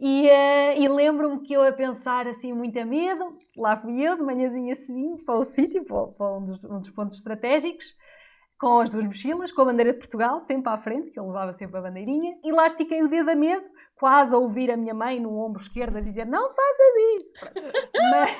E, eh, e lembro-me que eu a pensar assim muito a medo, lá fui eu de manhãzinha cedinho para o sítio, para, para um, dos, um dos pontos estratégicos, com as duas mochilas, com a bandeira de Portugal, sempre à frente, que eu levava sempre a bandeirinha, e lá estiquei o dedo a medo, quase a ouvir a minha mãe no ombro esquerdo a dizer não faças isso. Mas-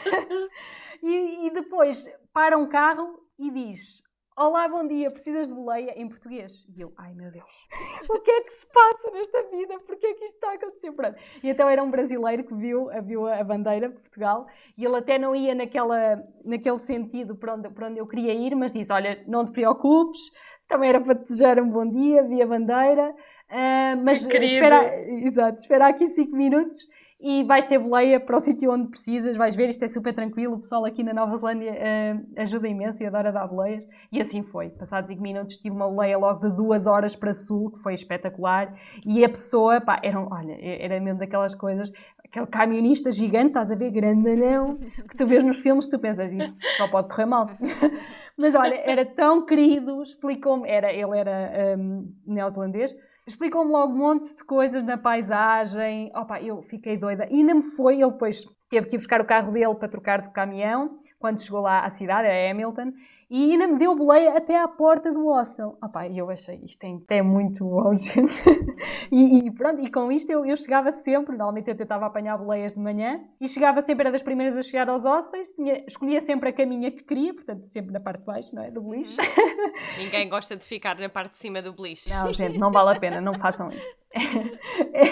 e, e depois para um carro e diz Olá, bom dia, precisas de boleia em português? E eu, ai meu Deus, o que é que se passa nesta vida? Porquê é que isto está a acontecer? Pronto. E então era um brasileiro que viu, viu a bandeira de Portugal e ele até não ia naquela, naquele sentido para onde, para onde eu queria ir, mas disse: Olha, não te preocupes, também era para te desejar um bom dia, vi a bandeira, ah, mas espera, exato, espera aqui cinco minutos e vais ter boleia para o sítio onde precisas, vais ver, isto é super tranquilo, o pessoal aqui na Nova Zelândia ah, ajuda imenso e adora dar boleias. E assim foi. Passados 5 minutos tive uma boleia logo de duas horas para sul, que foi espetacular. E a pessoa, pá, era, um- olha, era mesmo daquelas coisas, aquele camionista gigante, estás a ver, grandalhão, que tu vês nos filmes, tu pensas, isto só pode correr mal. Mas olha, era tão querido, explicou-me, era, ele era hum, neozelandês, explicou-me logo montes de coisas na paisagem. Opa, eu fiquei doida. E ainda me foi, ele depois teve que ir buscar o carro dele para trocar de caminhão, quando chegou lá à cidade, a Hamilton, e ainda me deu boleia até à porta do hostel. Opa, e eu achei isto é, é muito urgente. e, e pronto, e com isto eu, eu chegava sempre, normalmente eu tentava apanhar boleias de manhã, e chegava sempre, era das primeiras a chegar aos hostels, tinha, escolhia sempre a caminha que queria, portanto sempre na parte de baixo, não é? Do beliche. Ninguém gosta de ficar na parte de cima do beliche. Não, gente, não vale a pena, não façam isso.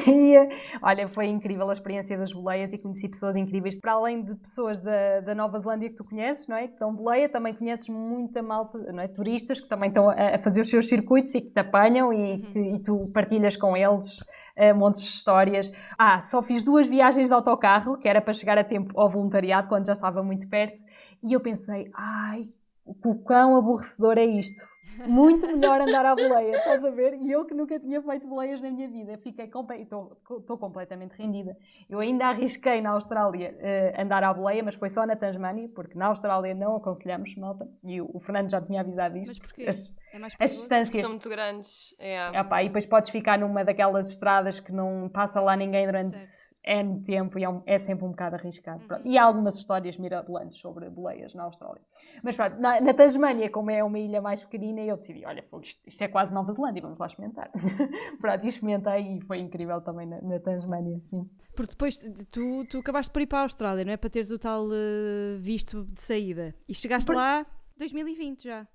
E, olha, foi incrível a experiência das boleias e conheci pessoas incríveis. Para além de pessoas da, da Nova Zelândia que tu conheces, não é? Que dão boleia, também conheces muita malta, não é? Turistas que também estão a, fazer os seus circuitos e que te apanham e, que, e tu partilhas com eles eh, montes de histórias. Ah, só fiz duas viagens de autocarro, que era para chegar a tempo ao voluntariado, quando já estava muito perto, e eu pensei, ai, o quão aborrecedor é isto. Muito melhor andar à boleia, estás a ver? E eu que nunca tinha feito boleias na minha vida, fiquei estou completamente rendida. Eu ainda arrisquei na Austrália uh, andar à boleia, mas foi só na Tasmânia, porque na Austrália não aconselhamos, malta, e o, o Fernando já tinha avisado isto. Mas porquê? As, é mais as distâncias são muito grandes. É. Epá, e depois podes ficar numa daquelas estradas que não passa lá ninguém durante certo. N tempo e é, um, é, sempre um bocado arriscado. Uhum. E há algumas histórias mirabolantes sobre boleias na Austrália. Mas pronto, na, na Tasmânia, como é uma ilha mais pequenina, eu decidi: olha, isto, isto é quase Nova Zelândia, vamos lá experimentar. pronto, e experimentei e foi incrível também na, na Tasmânia, sim. Porque depois tu, tu acabaste por ir para a Austrália, não é? Para teres o tal uh, visto de saída. E chegaste por... lá 2020 já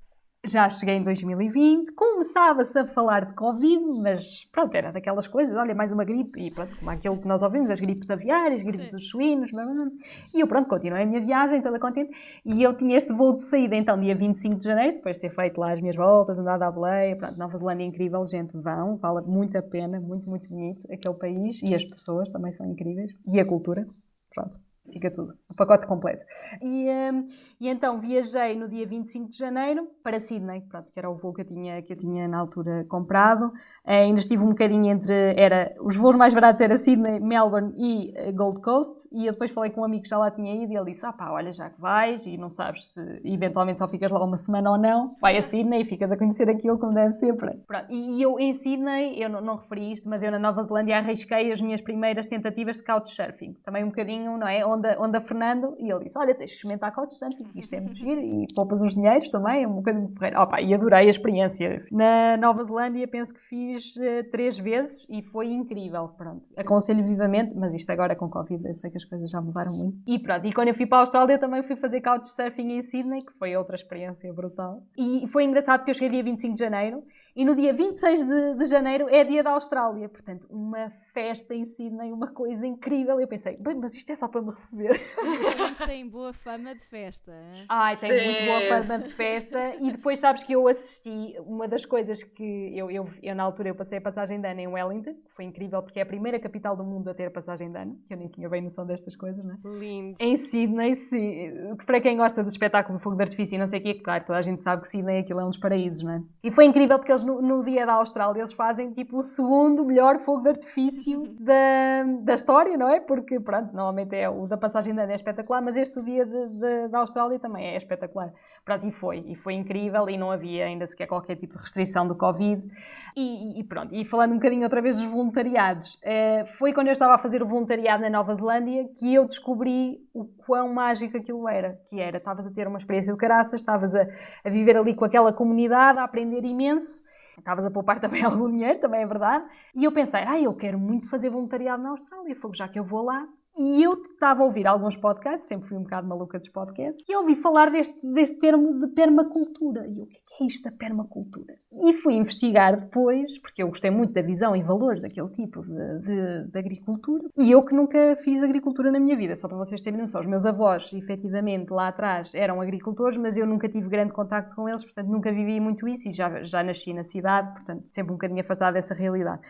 já cheguei em 2020, começava-se a falar de Covid, mas pronto, era daquelas coisas, olha, mais uma gripe, e pronto, como aquilo que nós ouvimos, as gripes aviárias, gripes Sim. dos suínos, blá, blá, blá. e eu pronto, continuei a minha viagem, toda contente, e eu tinha este voo de saída, então, dia 25 de janeiro, depois de ter feito lá as minhas voltas, andado à boleia, pronto, Nova Zelândia é incrível, gente, vão, vale muito a pena, muito, muito bonito, aquele país, e as pessoas também são incríveis, e a cultura, pronto fica tudo, o pacote completo. E, um, e então viajei no dia 25 de janeiro para Sydney, pronto, que era o voo que eu tinha, que eu tinha na altura comprado. Uh, ainda estive um bocadinho entre, era, os voos mais baratos era Sydney, Melbourne e uh, Gold Coast, e eu depois falei com um amigo que já lá tinha ido e ele disse, ah pá, olha, já que vais e não sabes se eventualmente só ficas lá uma semana ou não, vai a Sydney e ficas a conhecer aquilo como deve ser. Pronto. E, e eu em Sydney, eu não, não referi isto, mas eu na Nova Zelândia arrisquei as minhas primeiras tentativas de couchsurfing. Também um bocadinho, não é? Onde, a Fernando, e ele disse: Olha, tens de experimentar Couchsurfing, isto é muito giro e poupas uns dinheiros também, é uma coisa muito porreira. Opa, e adorei a experiência. Na Nova Zelândia, penso que fiz uh, três vezes e foi incrível. Pronto, aconselho vivamente, mas isto agora com Covid, eu sei que as coisas já mudaram muito. E pronto, e quando eu fui para a Austrália também fui fazer Couchsurfing em Sydney, que foi outra experiência brutal. E foi engraçado porque eu cheguei dia 25 de janeiro e no dia 26 de, de janeiro é dia da Austrália. Portanto, uma festa em Sydney, uma coisa incrível. Eu pensei, bem, mas isto é só para me receber. Eles têm boa fama de festa. Hein? Ai, tem Sim. muito boa fama de festa. E depois sabes que eu assisti, uma das coisas que eu, eu, eu na altura eu passei a passagem de ano em Wellington, que foi incrível porque é a primeira capital do mundo a ter a passagem de ano, que eu nem tinha bem noção destas coisas, né? Lindo. Em Sydney, sim. Para quem gosta do espetáculo do fogo de artifício e não sei o quê, claro, toda a gente sabe que Sydney aquilo é um dos paraísos, não é? E foi incrível porque eles no, no, dia da Austrália eles fazem tipo o segundo melhor fogo de artifício da, da história, não é? Porque, pronto, normalmente é o da passagem de ano é espetacular, mas este dia de, de, da Austrália também é espetacular. Pronto, e foi, e foi incrível e não havia ainda sequer qualquer tipo de restrição do Covid. E, e pronto, e falando um bocadinho outra vez dos voluntariados, eh, foi quando eu estava a fazer o voluntariado na Nova Zelândia que eu descobri o quão mágico aquilo era, que era, estavas a ter uma experiência de caraças, estavas a, a viver ali com aquela comunidade, a aprender imenso, Estavas a poupar também algum dinheiro, também é verdade. E eu pensei, ah, eu quero muito fazer voluntariado na Austrália, fogo, já que eu vou lá, e eu estava a ouvir alguns podcasts, sempre fui um bocado maluca dos podcasts, e ouvi falar deste, deste termo de permacultura. E o que é, é isto da permacultura? E fui investigar depois, porque eu gostei muito da visão e valores daquele tipo de, de, de, agricultura. E eu que nunca fiz agricultura na minha vida, só para vocês terem noção. Os meus avós, efetivamente, lá atrás eram agricultores, mas eu nunca tive grande contacto com eles, portanto nunca vivi muito isso e já, já nasci na cidade, portanto sempre um bocadinho afastada dessa realidade.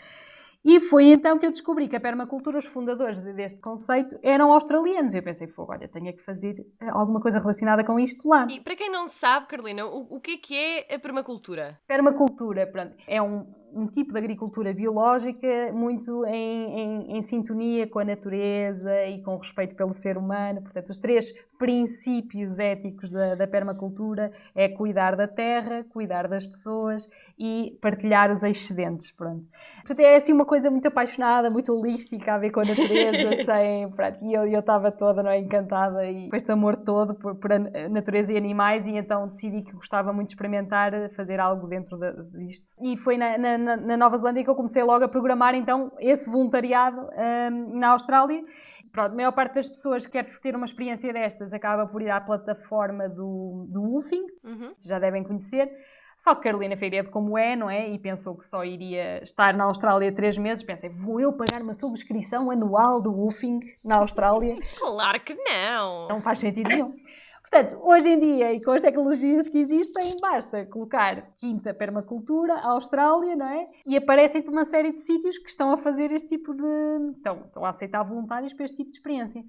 E foi então que eu descobri que a permacultura, os fundadores deste conceito, eram australianos. Eu pensei, fogo, olha, tenho que fazer eh, alguma coisa relacionada com isto lá. E para quem não sabe, Carolina, o, o que é que é a permacultura? Permacultura, pronto, é um, um tipo de agricultura biológica muito em, em, em, sintonia com a natureza e com respeito pelo ser humano. Portanto, os três princípios éticos da, da permacultura é cuidar da terra, cuidar das pessoas e partilhar os excedentes. Pronto. Portanto, é assim uma coisa muito apaixonada, muito holística a ver com a natureza, sem, pronto, e eu estava toda não é, encantada e com este amor todo por, por, natureza e animais e então decidi que gostava muito de experimentar fazer algo dentro de, disto. E foi na, na na, na, Nova Zelândia que eu comecei logo a programar então esse voluntariado um, na Austrália. Pronto, a maior parte das pessoas que quer ter uma experiência destas acaba por ir à plataforma do, do Woofing, uhum. já devem conhecer. Só que Carolina Feiredo, como é, não é? E pensou que só iria estar na Austrália três meses. Pensei, vou eu pagar uma subscrição anual do Woofing na Austrália? claro que não! Não faz sentido nenhum. Portanto, hoje em dia, e com as tecnologias que existem, basta colocar quinta permacultura, Austrália, não é? E aparecem-te uma série de sítios que estão a fazer este tipo de. Estão, estão a aceitar voluntários para este tipo de experiência.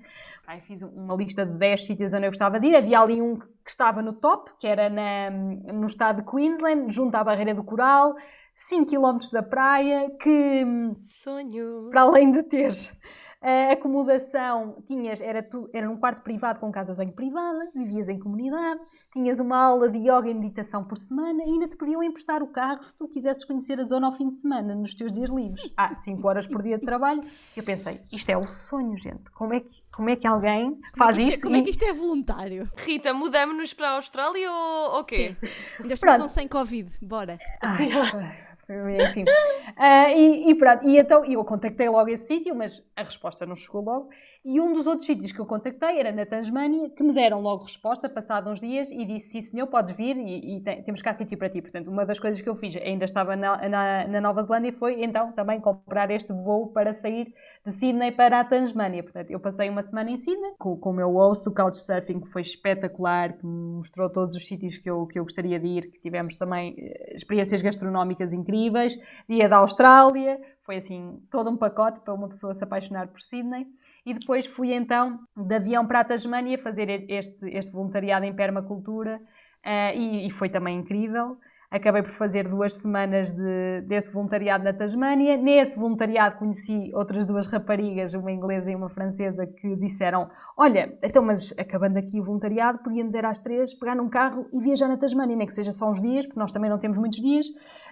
Aí fiz uma lista de 10 sítios onde eu gostava de ir. Havia ali um que estava no top, que era na, no estado de Queensland, junto à Barreira do Coral. 5 km da praia, que Sonho. para além de ter a acomodação, tinhas, era, tu, era um quarto privado com casa de banho privada, vivias em comunidade, tinhas uma aula de yoga e meditação por semana e ainda te podiam emprestar o carro se tu quisesses conhecer a zona ao fim de semana, nos teus dias livres. Ah, 5 horas por dia de trabalho. Eu pensei, isto é o sonho, gente. Como é que, como é que alguém faz como é que isto, é-? Como é e- que isto é voluntário? Rita, mudamos-nos para a Austrália ou o quê? Ainda Pronto. estão sem Covid, bora. Ai, enfim. Ah, e, e pronto, e então eu contactei logo esse sítio, mas a resposta não chegou logo. E um dos outros sítios que eu contactei era na Tasmânia, que me deram logo resposta, passado uns dias, e disse: Sim, senhor, podes vir e, e tem- temos cá sítio para ti. Portanto, uma das coisas que eu fiz, ainda estava na, na, na Nova Zelândia, foi então também comprar este voo para sair de Sydney para a Tasmânia. Portanto, eu passei uma semana em Sydney com, com o meu host, o Couchsurfing, que foi espetacular, que me mostrou todos os sítios que eu, que eu gostaria de ir, que tivemos também eh, experiências gastronómicas incríveis. Dia da Austrália, foi assim todo um pacote para uma pessoa se apaixonar por Sydney. E depois fui então de avião para a Tasmânia fazer este, este voluntariado em permacultura eh, e, e foi também incrível. Acabei por fazer duas semanas de, desse voluntariado na Tasmânia. Nesse voluntariado conheci outras duas raparigas, uma inglesa e uma francesa, que disseram: Olha, então, mas acabando aqui o voluntariado, podíamos ir às três, pegar num carro e viajar na Tasmânia, nem que seja só uns dias, porque nós também não temos muitos dias,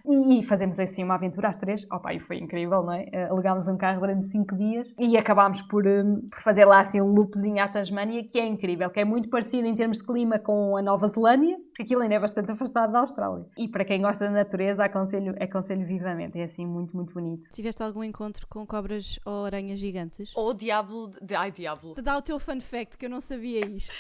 e, e fazemos assim uma aventura às três. Opa, e foi incrível, não é? Eh, Alugámos um carro durante cinco dias e acabámos por, hum, por fazer lá assim um loopzinho à Tasmânia, que é incrível, que é muito parecido em termos de clima com a Nova Zelândia, porque aquilo ainda é bastante afastado da Austrália. E para quem gosta da natureza, aconselho, aconselho vivamente. É assim muito, muito bonito. Tiveste algum encontro com cobras ou aranhas gigantes? Ou o Diablo. De... Ai, Diablo. Dá o teu fun fact, que eu não sabia isto.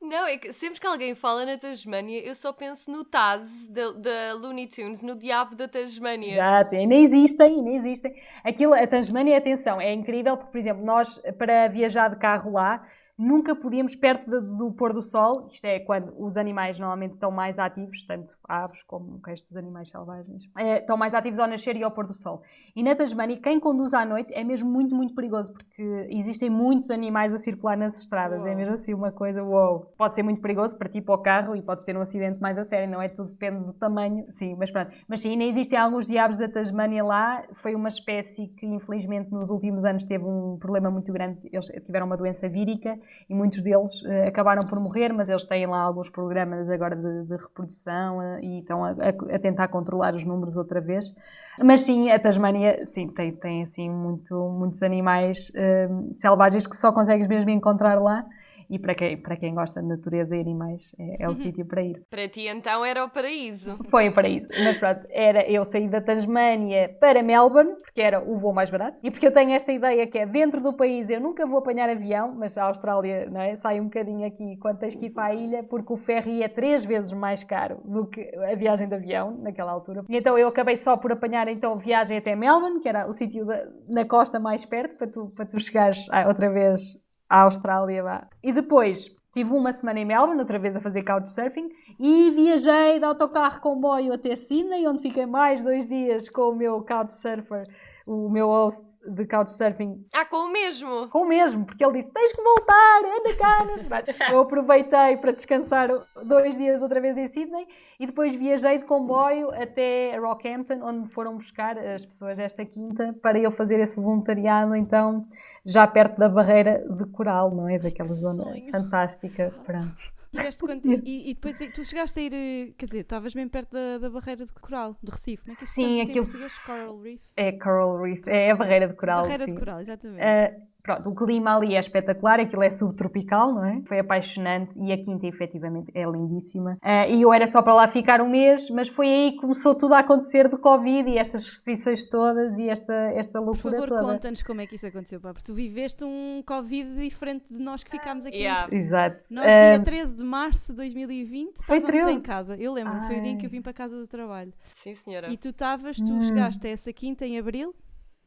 Não, é que sempre que alguém fala na Tasmânia, eu só penso no Taz da, Looney Tunes, no Diabo da Tasmânia. Exato, e nem existem, nem existem. Aquilo, a Tasmânia, atenção, é incrível porque, por exemplo, nós para viajar de carro lá, nunca podíamos perto de- do pôr do sol, isto é quando os animais normalmente estão mais ativos, tanto aves como estes animais selvagens, eh, estão mais ativos ao nascer e ao pôr do sol. E na Tasmânia, quem conduz à noite é mesmo muito, muito perigoso, porque existem muitos animais a circular nas estradas, é Uau. mesmo assim uma coisa, uou. Pode ser muito perigoso para ti, para o carro, e podes ter um acidente mais a sério, não é? Tudo depende do tamanho, sim, mas pronto. Mas sim, ainda existem alguns diabos da Tasmânia lá, foi uma espécie que infelizmente nos últimos anos teve um problema muito grande, eles tiveram uma doença vírica, e muitos deles eh, acabaram por morrer, mas eles têm lá alguns programas agora de, de reprodução eh, e estão a, a- tentar controlar os números outra vez. Mas sim, a Tasmânia sim, tem, tem assim muito, muitos animais eh, selvagens que só consegues mesmo encontrar lá. E para quem, para quem gosta de natureza e animais, é, é o sítio para ir. Para ti então era o paraíso. Foi para isso. Mas pronto, era eu saí da Tasmânia para Melbourne, porque era o voo mais barato, e porque eu tenho esta ideia que é dentro do país eu nunca vou apanhar avião, mas a Austrália não é? sai um bocadinho aqui quando tens que ir para a ilha, porque o ferry é três vezes mais caro do que a viagem de avião naquela altura. E então eu acabei só por apanhar então viagem até Melbourne, que era o sítio da- na costa mais perto, para tu, para tu chegares ah, outra vez à Austrália. Vá. E depois tive uma semana em Melbourne, outra vez a fazer couchsurfing, e viajei de autocarro comboio até Sydney, onde fiquei mais dois dias com o meu couchsurfer, o meu host de couchsurfing, Ah, com o mesmo. com o mesmo, porque ele disse: tens que voltar, anda cá. Eu aproveitei para descansar dois dias outra vez em Sydney e depois viajei de comboio até Rockhampton, onde foram buscar as pessoas desta quinta para eu fazer esse voluntariado, então já perto da barreira de coral, não é? Daquela Que zona fantástica. Pronto. Fizeste quando- e, e depois tu chegaste a ir, eh, quer dizer, estavas bem perto da, da barreira de coral, de Recife, não é que Sim, aquilo-? Coral Reef. É Coral Reef, é a barreira de coral. barreira sim. de coral, exatamente. Uh, pronto, o clima ali é espetacular, aquilo é subtropical, não é? Foi apaixonante e a quinta efetivamente é lindíssima. Uh, e eu era só para lá ficar um mês, mas foi aí que começou tudo a acontecer do Covid e estas restrições todas e esta, esta Por loucura favor, toda. conta-nos como é que isso aconteceu, pá, porque tu viveste um Covid diferente de nós que ficámos aqui. Yeah. Exato. Nós, dia Uh, 13 de março de 2020, Foi estávamos em 13? casa. Eu lembro, foi o dia em que eu Ai. vim para casa do trabalho. Sim, senhora. E tu estavas, tu Hum. chegaste a essa quinta em abril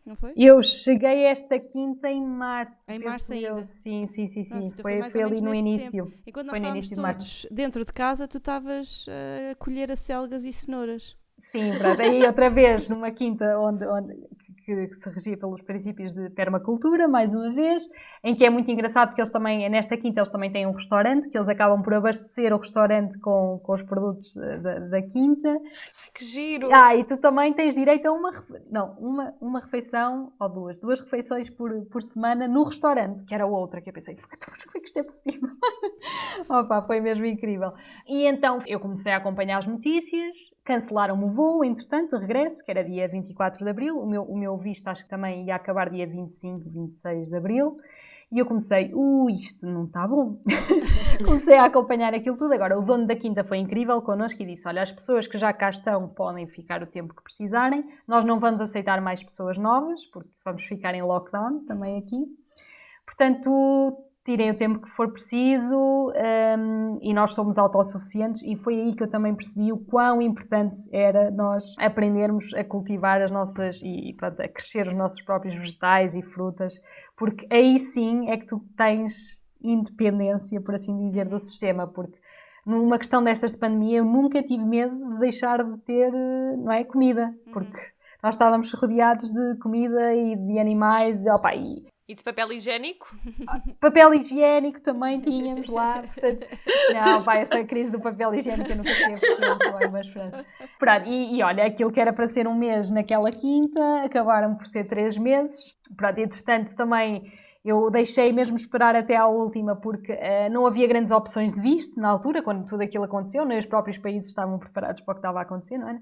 não foi? Eu cheguei esta quinta em março. Em março ainda? Eu. Sim, sim, sim, sim. Pronto, então foi, foi, ali no início. Tempo. Enquanto foi nós no início de março. dentro de casa, tu estavas a colher acelgas e cenouras. Sim, pronto. Aí outra vez numa quinta onde, onde que, que, se regia pelos princípios de permacultura, mais uma vez, em que é muito engraçado porque eles também, nesta quinta, eles também têm um restaurante, que eles acabam por abastecer o restaurante com, com os produtos da, da quinta. Que giro! Ah, e tu também tens direito a uma, não, uma, uma refeição, ou duas, duas refeições por, por semana no restaurante, que era outra, que eu pensei, como é que isto é possível? Opa, foi mesmo incrível. E então eu comecei a acompanhar as notícias, cancelaram-me o voo, entretanto, de regresso, que era dia 24 de abril, o meu, o meu visto acho que também ia acabar dia 25, 26 de abril. E eu comecei, uh, isto não está bom. comecei a acompanhar aquilo tudo. Agora, o dono da quinta foi incrível connosco e disse: Olha, as pessoas que já cá estão podem ficar o tempo que precisarem. Nós não vamos aceitar mais pessoas novas, porque vamos ficar em lockdown também aqui. Portanto, tirem o tempo que for preciso um, e nós somos autossuficientes e foi aí que eu também percebi o quão importante era nós aprendermos a cultivar as nossas e pronto, a crescer os nossos próprios vegetais e frutas, porque aí sim é que tu tens independência, por assim dizer, do sistema, porque numa questão destas de pandemia eu nunca tive medo de deixar de ter, não é, comida, porque nós estávamos rodeados de comida e de animais, opa, e e de papel higiênico? Papel higiênico também tínhamos lá. Portanto, não, pá, essa crise do papel higiênico eu nunca tinha percebido, mas pronto. pronto e, e, olha, aquilo que era para ser um mês naquela quinta, acabaram por ser três meses. Pronto, entretanto também eu deixei mesmo esperar até à última porque uh, não havia grandes opções de visto na altura, quando tudo aquilo aconteceu, nem os próprios países estavam preparados para o que estava a acontecer, não é?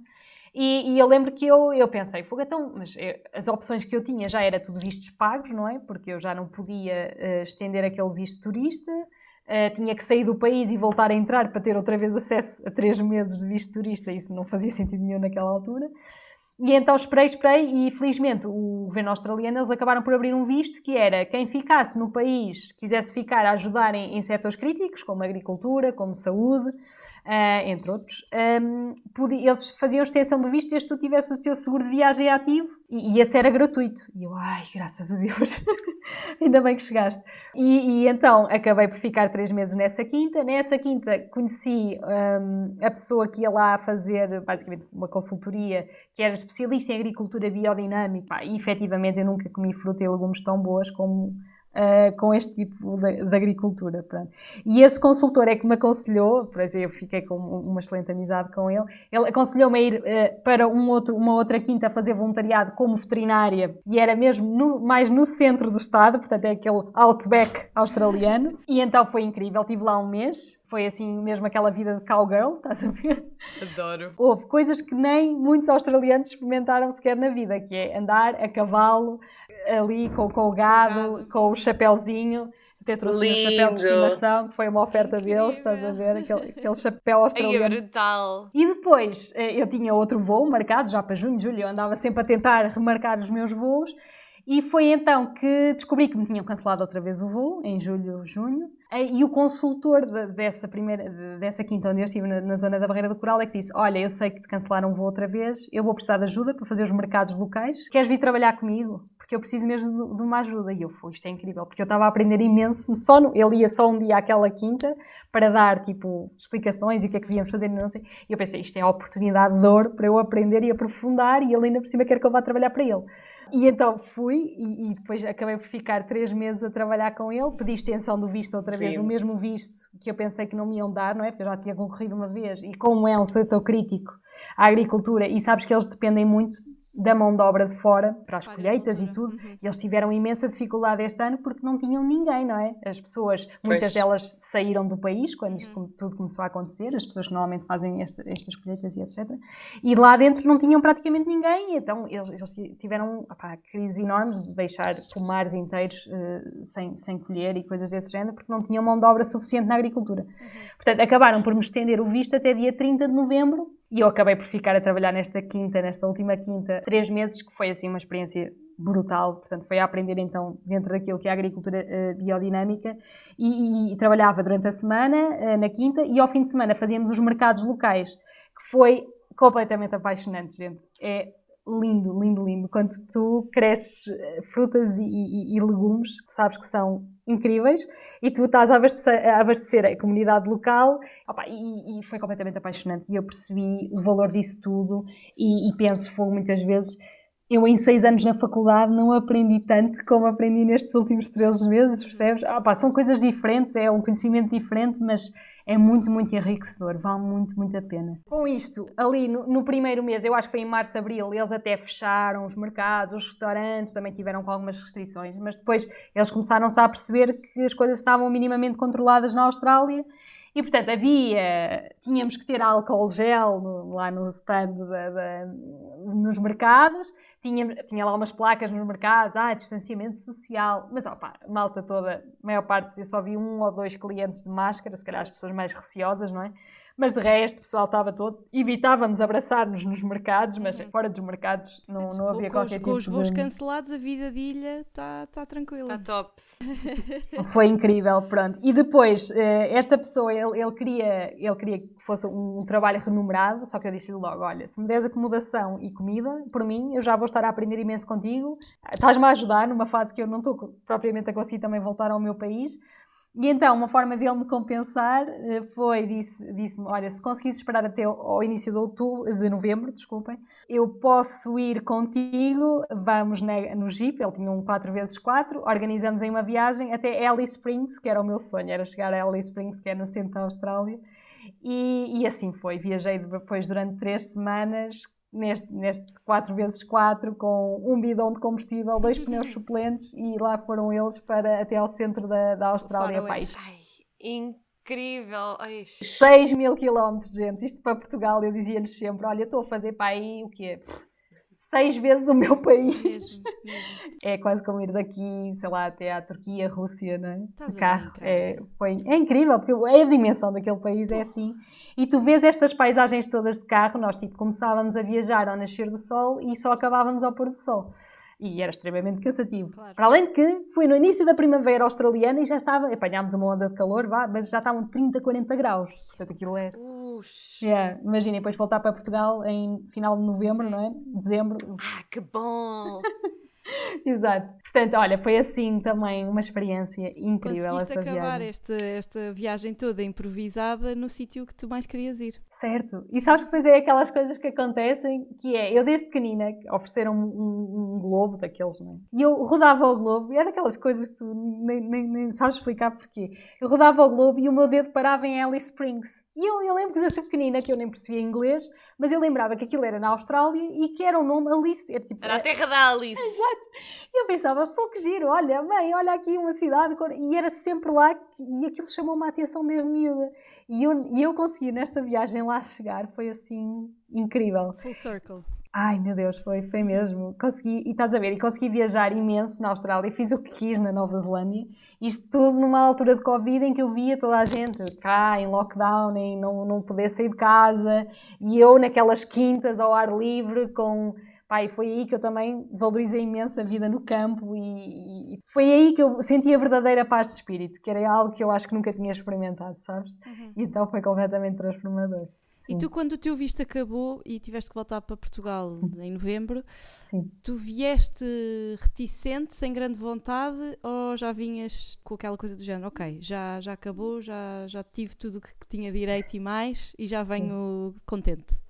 E, e, eu lembro que eu, eu pensei, fogatão, mas eu, eh, as opções que eu tinha já era tudo vistos pagos, não é? Porque eu já não podia uh, estender aquele visto turista, uh, tinha que sair do país e voltar a entrar para ter outra vez acesso a três meses de visto turista, isso não fazia sentido nenhum naquela altura. E então esperei, esperei e felizmente o governo australiano eles acabaram por abrir um visto que era quem ficasse no país, quisesse ficar a ajudar em, em setores críticos, como agricultura, como saúde, uh, entre outros, um, eles faziam extensão do visto desde que tu tivesse o teu seguro de viagem ativo e, e esse era gratuito. E eu, ai, graças a Deus, ainda bem que chegaste. E, e, então acabei por ficar três meses nessa quinta. Nessa quinta conheci um, a pessoa que ia lá fazer basicamente uma consultoria, que era especialista em agricultura biodinâmica. E efetivamente eu nunca comi fruta e legumes tão boas como Uh, com este tipo de, de, agricultura. Pronto. E esse consultor é que me aconselhou, eu fiquei com uma excelente amizade com ele, ele aconselhou-me a ir uh, para um outro, uma outra quinta a fazer voluntariado como veterinária e era mesmo no, mais no centro do estado, portanto é aquele outback australiano. E então foi incrível, tive lá um mês, foi assim mesmo aquela vida de cowgirl, estás a ver? Adoro. Houve coisas que nem muitos australianos experimentaram sequer na vida, que é andar a cavalo, ali com, com o gado, com o chapéuzinho. Até trouxe um chapéu de estimação, que foi uma oferta deles, estás a ver? Aquele, aquele chapéu australiano. Ai, é brutal. E depois eh, eu tinha outro voo marcado, já para junho, julho, eu andava sempre a tentar remarcar os meus voos. E foi então que descobri que me tinham cancelado outra vez o voo, em julho, junho. E o consultor de, dessa, primeira, dessa quinta onde eu estive, na, na, zona da Barreira do Coral, é que disse: Olha, eu sei que te cancelaram o voo outra vez, eu vou precisar de ajuda para fazer os mercados locais. Queres vir trabalhar comigo? Porque eu preciso mesmo de, uma ajuda. E eu fui, isto é incrível, porque eu estava a aprender imenso. Só no, ele ia só um dia àquela quinta para dar tipo explicações e o que é que devíamos fazer. Não sei. E eu pensei: isto é a oportunidade de ouro para eu aprender e aprofundar. E ele ainda por cima quer que eu vá trabalhar para ele. E então fui e, e, depois acabei por ficar três meses a trabalhar com ele. Pedi extensão do visto outra vez, Sim. o mesmo visto que eu pensei que não me iam dar, não é? Porque eu já tinha concorrido uma vez. E como é um setor crítico, a agricultura, e sabes que eles dependem muito da mão de obra de fora para as colheitas e tudo. Uhum. E eles tiveram imensa dificuldade este ano porque não tinham ninguém, não é? As pessoas, muitas pois. delas saíram do país quando isto uhum. tudo começou a acontecer, as pessoas que normalmente fazem esta, estas colheitas e etc. E lá dentro não tinham praticamente ninguém, então eles, eles tiveram opá, crises enormes de deixar pomares inteiros uh, sem, sem colher e coisas desse género porque não tinham mão de obra suficiente na agricultura. Uhum. Portanto, acabaram por me estender o visto até dia 30 de novembro e eu acabei por ficar a trabalhar nesta quinta, nesta última quinta, três meses, que foi assim uma experiência brutal. Portanto, foi a aprender então dentro daquilo que é a agricultura uh, biodinâmica e, e, e, trabalhava durante a semana, uh, na quinta, e ao fim de semana fazíamos os mercados locais, que foi completamente apaixonante, gente. É lindo, lindo, lindo. Quando tu cresces eh, frutas e, e, legumes, tu sabes que são incríveis e tu estás a abastecer a, abastecer a comunidade local opa, e, e, foi completamente apaixonante e eu percebi o valor disso tudo e, e penso, foi muitas vezes eu em seis anos na faculdade não aprendi tanto como aprendi nestes últimos 13 meses, percebes? Ah, são coisas diferentes, é um conhecimento diferente, mas é muito, muito enriquecedor, vale muito, muito a pena. Com isto, ali no, no, primeiro mês, eu acho que foi em março, abril, eles até fecharam os mercados, os restaurantes também tiveram com algumas restrições, mas depois eles começaram-se a perceber que as coisas estavam minimamente controladas na Austrália e, portanto, havia, tínhamos que ter álcool gel no, lá no stand, de, de, nos mercados, tinha, tinha lá umas placas nos mercados, ah, distanciamento social, mas, opa, malta toda, a maior parte, eu só vi um ou dois clientes de máscara, se calhar as pessoas mais receosas, não é? Mas de resto, o pessoal estava todo. Evitávamos abraçar-nos nos mercados, mas uhum. fora dos mercados não, não havia com, qualquer tipo Com os voos de... cancelados, a vida de ilha está tá tranquila. Está top. Foi incrível, pronto. E depois, eh, esta pessoa, ele, ele, queria, ele queria que fosse um, trabalho remunerado, só que eu disse-lhe logo: olha, se me des acomodação e comida, por mim, eu já vou estar a aprender imenso contigo. Estás-me a ajudar numa fase que eu não estou propriamente a conseguir também voltar ao meu país. E então, uma forma dele me compensar eh, foi, disse-me, disse olha, se conseguisse esperar até ao início de, outubro, de novembro, desculpem, eu posso ir contigo, vamos no Jeep, ele tinha um 4x4, organizamos em uma viagem até Alice Springs, que era o meu sonho, era chegar a Alice Springs, que é no centro da Austrália, e, e assim foi, viajei depois durante três semanas, neste, neste 4x4 com um bidão de combustível, dois pneus suplentes e lá foram eles para até ao centro da, da Austrália. Pai. Ai, incrível! Ai. 6 mil quilómetros, gente. Isto para Portugal, eu dizia-lhes sempre: olha, estou a fazer para aí o quê? Seis vezes o meu país. Mesmo, mesmo. É quase como ir daqui, sei lá, até à Turquia, Rússia, não é? de carro. É, foi, é incrível, porque a dimensão daquele país é assim. E tu vês estas paisagens todas de carro, nós tipo começávamos a viajar ao nascer do sol e só acabávamos ao pôr do sol e era extremamente cansativo. Claro. Para além de que foi no início da primavera australiana e já estava, apanhámos uma onda de calor, vá, mas já estavam 30, 40 graus. Portanto, aquilo é. Yeah. Imaginem, depois voltar para Portugal em final de novembro, Sim. não é? Dezembro. Ah, que bom! Exato. Portanto, olha, foi assim também uma experiência incrível Conseguiste essa acabar viagem. Esta, esta viagem toda improvisada no sítio que tu mais querias ir. Certo. E sabes que depois é aquelas coisas que acontecem, que é, eu desde pequenina ofereceram um, um, um globo daqueles, não é? E eu rodava o globo, e é daquelas coisas que tu nem, nem, nem sabes explicar porquê. Eu rodava o globo e o meu dedo parava em Alice Springs. E eu, eu lembro que desde pequenina, que eu nem percebia inglês, mas eu lembrava que aquilo era na Austrália e que era o nome Alice. Era, tipo, era a terra da Alice. Exato. E eu pensava, pô, que giro, olha, mãe, olha aqui uma cidade. E era sempre lá que, e aquilo chamou-me a atenção desde miúda. E eu, e eu consegui nesta viagem lá chegar, foi assim incrível. Full circle. Ai meu Deus, foi, foi mesmo. Consegui, e estás a ver, e consegui viajar imenso na Austrália, fiz o que quis na Nova Zelândia, isto tudo numa altura de Covid em que eu via toda a gente cá em lockdown, em não, não poder sair de casa, e eu naquelas quintas ao ar livre com Pá, e foi aí que eu também valorizei imenso a vida no campo e, e, foi aí que eu senti a verdadeira paz de espírito, que era algo que eu acho que nunca tinha experimentado, sabes? Uhum. E então foi completamente transformador. Sim. E tu, quando o teu visto acabou e tiveste que voltar para Portugal uhum. em novembro, Sim. tu vieste reticente, sem grande vontade, ou já vinhas com aquela coisa do género, ok, já, já acabou, já, já tive tudo o que tinha direito e mais, e já venho Sim. contente?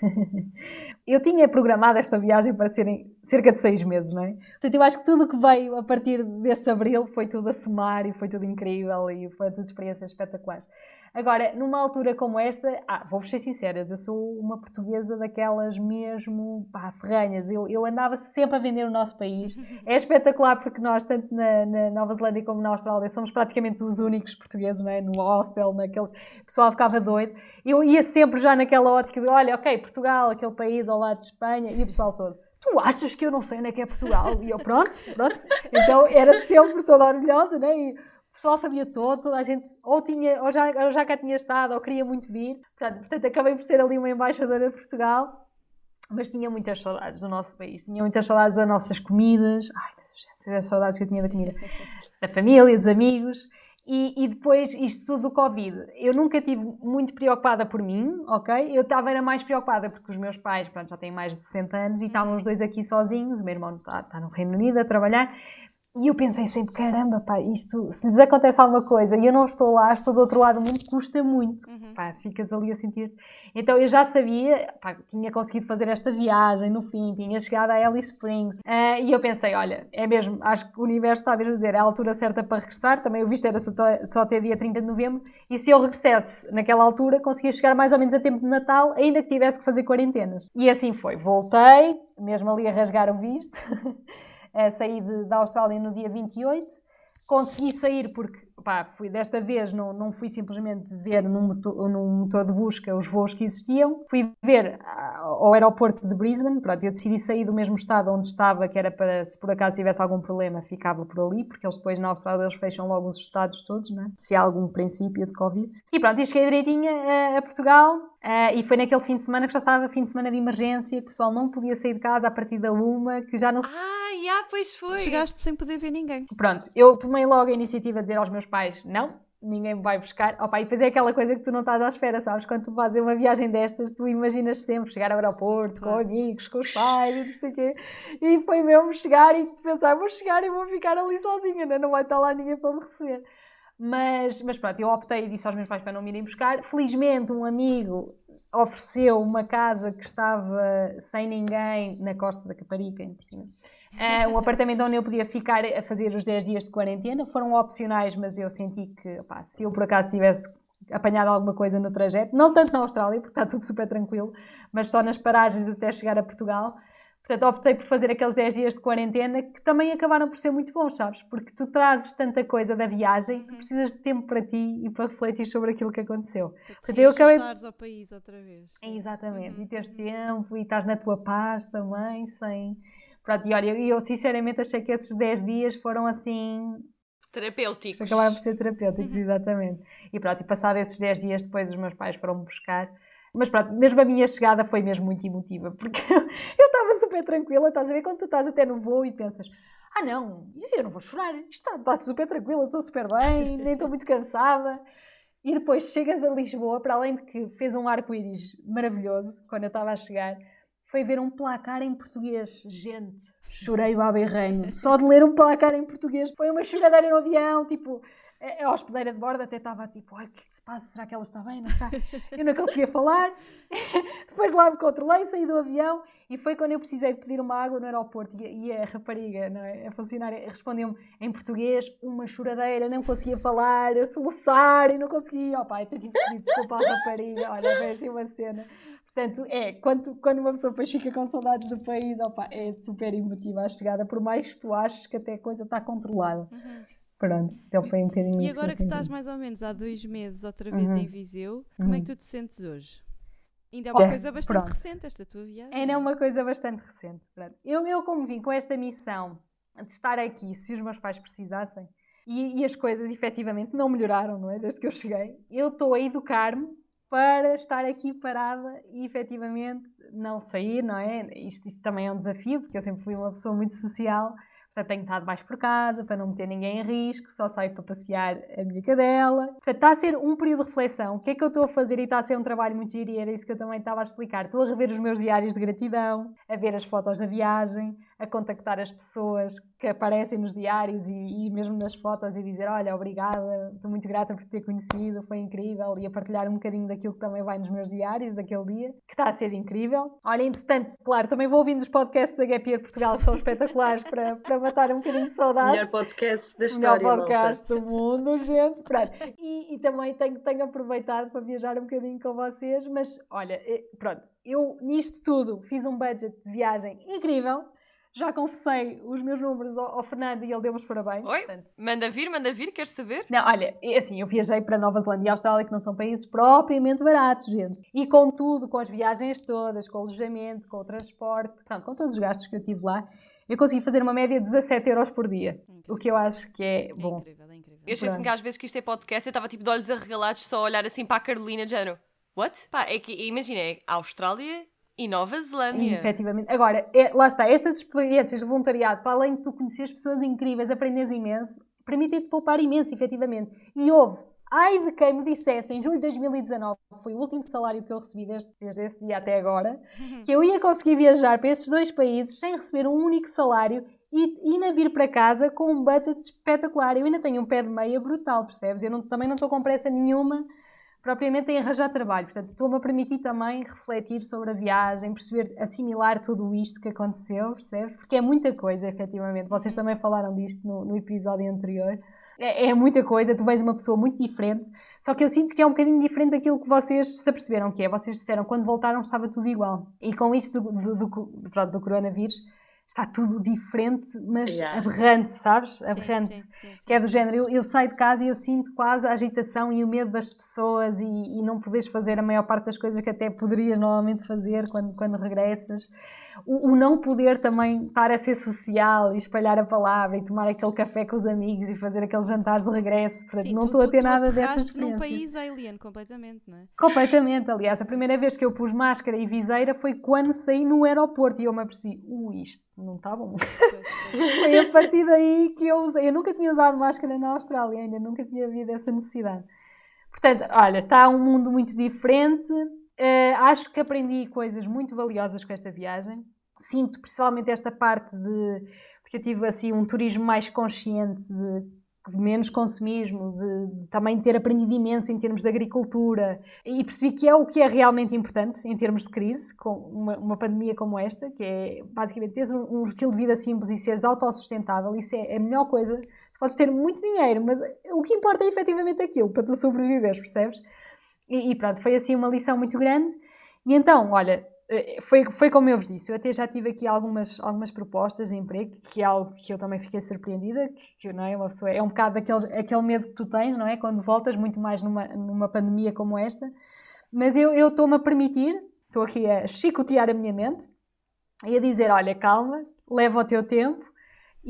eu tinha programado esta viagem para serem cerca de seis meses, não é? Portanto, eu acho que tudo o que veio a partir desse abril foi tudo a somar e foi tudo incrível e foi tudo experiências espetaculares. Agora, numa altura como esta, ah, vou-vos ser sinceras, eu sou uma portuguesa daquelas mesmo pá, ferranhas. Eu, eu andava sempre a vender o nosso país. É espetacular porque nós, tanto na, na, Nova Zelândia como na Austrália, somos praticamente os únicos portugueses, não é? No hostel, naqueles. O pessoal ficava doido. Eu ia sempre já naquela ótica de: olha, ok, Portugal, aquele país ao lado de Espanha, e o pessoal todo tu achas que eu não sei onde é que é Portugal? E eu, pronto, pronto. Então era sempre toda orgulhosa, né? E pessoal sabia todo, toda a gente ou, tinha, ou, já, ou já cá tinha estado ou queria muito vir. Portanto, portanto, acabei por ser ali uma embaixadora de Portugal, mas tinha muitas saudades do nosso país, tinha muitas saudades das nossas comidas. Ai, meu Deus, as saudades que eu tinha da comida, da família, dos amigos. E, e, depois, isto tudo do Covid, eu nunca tive muito preocupada por mim, ok? Eu estava era mais preocupada porque os meus pais, pronto, já têm mais de 60 anos e estavam os dois aqui sozinhos, o meu irmão está, está no Reino Unido a trabalhar, e eu pensei sempre, caramba, pá, isto, se lhes acontece alguma coisa e eu não estou lá, estou do outro lado do mundo, custa muito. Uhum. Pá, ficas ali a sentir. Então eu já sabia, pá, tinha conseguido fazer esta viagem no fim, tinha chegado a Alice Springs. Uh, e eu pensei, olha, é mesmo, acho que o universo está a mesmo dizer, é a altura certa para regressar. Também o visto era só, só até dia 30 de novembro. E se eu regressasse naquela altura, conseguia chegar mais ou menos a tempo de Natal, ainda que tivesse que fazer quarentenas. E assim foi. Voltei, mesmo ali a rasgar o visto. uh, saí de, da Austrália no dia 28. Consegui sair porque pá, fui desta vez, não, não fui simplesmente ver num motor, num motor de busca os voos que existiam, fui ver ah, ao aeroporto de Brisbane, pronto, eu decidi sair do mesmo estado onde estava, que era para, se por acaso tivesse algum problema, ficava por ali, porque eles depois na Austrália eles fecham logo os estados todos, né? se há algum princípio de Covid. E pronto, e cheguei direitinho a, a Portugal, uh, e foi naquele fim de semana que já estava fim de semana de emergência, que o pessoal não podia sair de casa a partir da uma, que já não... yeah, pois foi! Chegaste sem poder ver ninguém. Pronto, eu tomei logo a iniciativa de dizer aos meus pais não, ninguém me vai buscar. Opa, e depois é aquela coisa que tu não estás à espera, sabes? Quando tu fazes uma viagem destas, tu imaginas sempre chegar ao aeroporto claro. com amigos, com os pais e não sei o quê. E foi mesmo chegar e pensar, vou chegar e vou ficar ali sozinha, né? não vai estar lá ninguém para me receber. Mas, mas pronto, eu optei e disse aos meus pais para não me irem buscar. Felizmente, um amigo ofereceu uma casa que estava sem ninguém na costa da Caparica, por cima Uh, um apartamento onde eu podia ficar a fazer os 10 dias de quarentena. Foram opcionais, mas eu senti que, opá, se eu por acaso tivesse apanhado alguma coisa no trajeto, não tanto na Austrália, porque está tudo super tranquilo, mas só nas paragens até chegar a Portugal. Portanto, optei por fazer aqueles 10 dias de quarentena que também acabaram por ser muito bons, sabes? Porque tu trazes tanta coisa da viagem, tu precisas de tempo para ti e para refletir sobre aquilo que aconteceu. Portanto, eu acabei. ao país outra vez. Exatamente, uhum. e teres tempo e estás na tua paz também, sem Pronto, e olha, eu sinceramente achei que esses 10 dias foram assim. Terapêuticos. Acabaram por ser terapêuticos, uhum. exatamente. E pronto, e passado esses 10 dias depois, os meus pais foram-me buscar. Mas pronto, mesmo a minha chegada foi mesmo muito emotiva, porque eu estava super tranquila, estás a ver? Quando tu estás até no voo e pensas, ah não, eu não vou chorar, isto está, está super tranquila, estou super bem, nem estou muito cansada. E depois chegas a Lisboa, para além de que fez um arco-íris maravilhoso quando eu estava a chegar, foi ver um placar em português. Gente, chorei o aberreino. Só de ler um placar em português. Foi uma choradeira no avião, tipo... A hospedeira de bordo até estava tipo, o que, é que se passa? Será que ela está bem? Não está? Eu não conseguia falar. Depois lá me controlei, saí do avião e foi quando eu precisei pedir uma água no aeroporto e, a rapariga, não é? a funcionária, respondeu-me em português, uma choradeira, não conseguia falar, a soluçar e não conseguia. Opa, até tive que pedir desculpa à rapariga. Olha, foi assim uma cena. Portanto, é, quando, quando uma pessoa depois fica com saudades do país, opa, é super emotiva a chegada, por mais que tu aches que até a coisa está controlada. Uhum. Pronto, então foi um bocadinho E agora que, que estás mais ou menos há dois meses outra vez uhum. em Viseu, como uhum. é que uhum. tu te sentes hoje? Ainda é uma é, coisa bastante pronto. recente esta tua viagem. Ainda é uma coisa bastante recente. Pronto. Eu, eu, como vim com esta missão de estar aqui, se os meus pais precisassem, e, e as coisas efetivamente não melhoraram, não é? Desde que eu cheguei, eu estou a educar-me para estar aqui parada e efetivamente não sair, não é? Isto, isto também é um desafio, porque eu sempre fui uma pessoa muito social, portanto tenho estado mais por casa para não meter ninguém em risco, só saio para passear a minha cadela. Portanto, está a ser um período de reflexão. O que é que eu estou a fazer? E está a ser um trabalho muito giro e era isso que eu também estava a explicar. Estou a rever os meus diários de gratidão, a ver as fotos da viagem, a contactar as pessoas que aparecem nos diários e, e, mesmo nas fotos e dizer olha, obrigada, estou muito grata por ter conhecido, foi incrível e a partilhar um bocadinho daquilo que também vai nos meus diários daquele dia, que está a ser incrível. Olha, entretanto, claro, também vou ouvindo os podcasts da Gap Year Portugal, que são espetaculares para, para matar um bocadinho de saudades. Melhor podcast da história, Melhor podcast malta. do mundo, gente. Pronto. E, e também tenho, tenho aproveitado para viajar um bocadinho com vocês, mas olha, eh, pronto, eu nisto tudo fiz um budget de viagem incrível já confessei os meus números ao, ao Fernando e ele deu-me os parabéns. Oi, portanto. manda vir, manda vir, queres saber? Não, olha, assim, eu viajei para Nova Zelândia e Austrália, que não são países propriamente baratos, gente. E com tudo, com as viagens todas, com o alojamento, com o transporte, pronto, com todos os gastos que eu tive lá, eu consegui fazer uma média de 17 euros por dia. Incrível. O que eu acho que é, bom. É incrível, é incrível. Eu achei-me que às vezes que isto é podcast, eu estava tipo de olhos arregalados só a olhar assim para a Carolina de género. What? Pá, é que imagina, é a Austrália e Nova Zelândia. Efetivamente. Agora, é, lá está, estas experiências de voluntariado, para além de tu conheceres pessoas incríveis, aprendes imenso, permitem-te poupar imenso, efetivamente. E houve Ai de quem me dissesse em julho de 2019, foi o último salário que eu recebi desde, desde esse dia até agora, que eu ia conseguir viajar para estes dois países sem receber um único salário e ainda vir para casa com um budget espetacular. Eu ainda tenho um pé de meia brutal, percebes? Eu não, também não estou com pressa nenhuma propriamente em arranjar trabalho. Portanto, estou-me a permitir também refletir sobre a viagem, perceber, assimilar tudo isto que aconteceu, percebes? Porque é muita coisa, efetivamente. Vocês também falaram disto no, no episódio anterior. É, é, muita coisa, tu vês uma pessoa muito diferente, só que eu sinto que é um bocadinho diferente daquilo que vocês se aperceberam que é. Vocês disseram quando voltaram estava tudo igual. E com isto do, do, do, do coronavírus, está tudo diferente, mas yeah. aberrante, sabes? Aberrante. Sim, sim, sim, que é do género, eu, eu, saio de casa e eu sinto quase a agitação e o medo das pessoas e, e, não poderes fazer a maior parte das coisas que até poderias normalmente fazer quando, quando regressas o, o, não poder também estar a ser social e espalhar a palavra e tomar aquele café com os amigos e fazer aqueles jantares de regresso. Portanto, Sim, não estou a ter nada dessas experiências. num país alien, completamente, não é? Completamente, aliás. A primeira vez que eu pus máscara e viseira foi quando saí no aeroporto e eu me apercebi, uh, isto não está bom. foi a partir daí que eu usei. Eu nunca tinha usado máscara na Austrália ainda, nunca tinha havido essa necessidade. Portanto, olha, está um mundo muito diferente. Uh, acho que aprendi coisas muito valiosas com esta viagem. Sinto principalmente esta parte de. Porque eu tive assim um turismo mais consciente, de, de menos consumismo, de, de, também ter aprendido imenso em termos de agricultura e percebi que é o que é realmente importante em termos de crise, com uma, uma pandemia como esta, que é basicamente teres um, um, estilo de vida simples e seres autossustentável. Isso é a melhor coisa. Tu podes ter muito dinheiro, mas o que importa é efetivamente aquilo para tu sobreviveres, percebes? E, e, pronto, foi assim uma lição muito grande. E então, olha, eh, foi, foi como eu vos disse, eu até já tive aqui algumas, algumas propostas de emprego, que é algo que eu também fiquei surpreendida, que, que não é, uma pessoa, é um bocado aquele, aquele medo que tu tens, não é? Quando voltas, muito mais numa, numa pandemia como esta. Mas eu estou-me a permitir, estou aqui a chicotear a minha mente e a dizer, olha, calma, leva o teu tempo,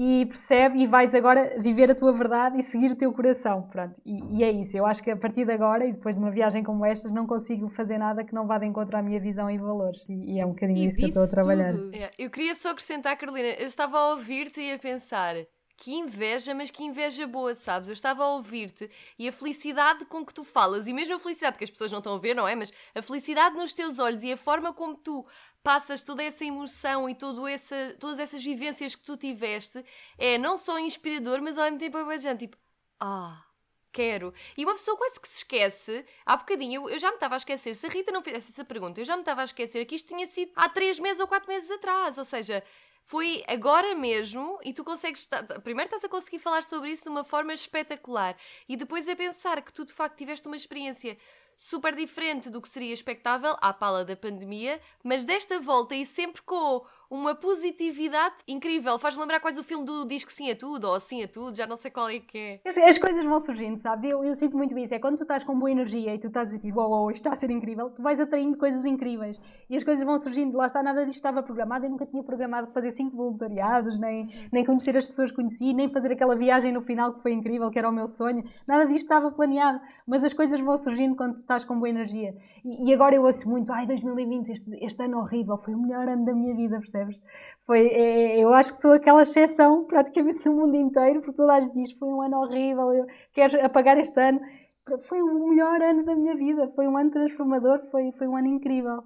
e percebe e vais agora viver a tua verdade e seguir o teu coração. Pronto. E, e, é isso. Eu acho que a partir de agora e depois de uma viagem como estas, não consigo fazer nada que não vá de encontro à minha visão e valores. E, e é um bocadinho e isso que eu estou a trabalhar. É, eu queria só acrescentar, Carolina, eu estava a ouvir-te e a pensar. Que inveja, mas que inveja boa, sabes? Eu estava a ouvir-te e a felicidade com que tu falas, e mesmo a felicidade que as pessoas não estão a ver, não é? Mas a felicidade nos teus olhos e a forma como tu passas toda essa emoção e todo essa, todas essas vivências que tu tiveste, é não só inspirador, mas ao mesmo tempo é bastante tipo, ah, quero. E uma pessoa quase que se esquece, há bocadinho, eu, eu já me estava a esquecer, se a Rita não fizesse essa pergunta, eu já me estava a esquecer que isto tinha sido há três meses ou quatro meses atrás, ou seja, foi agora mesmo e tu consegues. Primeiro estás a conseguir falar sobre isso de uma forma espetacular e depois a pensar que tu de facto tiveste uma experiência super diferente do que seria expectável à pala da pandemia, mas desta volta e sempre com uma positividade incrível. Faz-me lembrar quase o filme do Diz que sim a tudo, ou sim a tudo, já não sei qual é que é. As, as coisas vão surgindo, sabes? Eu, eu sinto muito isso. É quando tu estás com boa energia e tu estás a dizer, oh, oh, isto está a ser incrível, tu vais atraindo coisas incríveis. E as coisas vão surgindo. Lá está, nada disto estava programado. Eu nunca tinha programado fazer cinco voluntariados, nem, nem conhecer as pessoas que conheci, nem fazer aquela viagem no final que foi incrível, que era o meu sonho. Nada disto estava planeado. Mas as coisas vão surgindo quando tu estás com boa energia. E, e agora eu ouço muito, ai, 2020, este, este ano horrível, foi o melhor ano da minha vida, percebes? Foi, é, eu acho que sou aquela exceção praticamente no mundo inteiro, porque toda a gente diz foi um ano horrível, eu quero apagar este ano. Foi o melhor ano da minha vida, foi um ano transformador, foi, foi um ano incrível.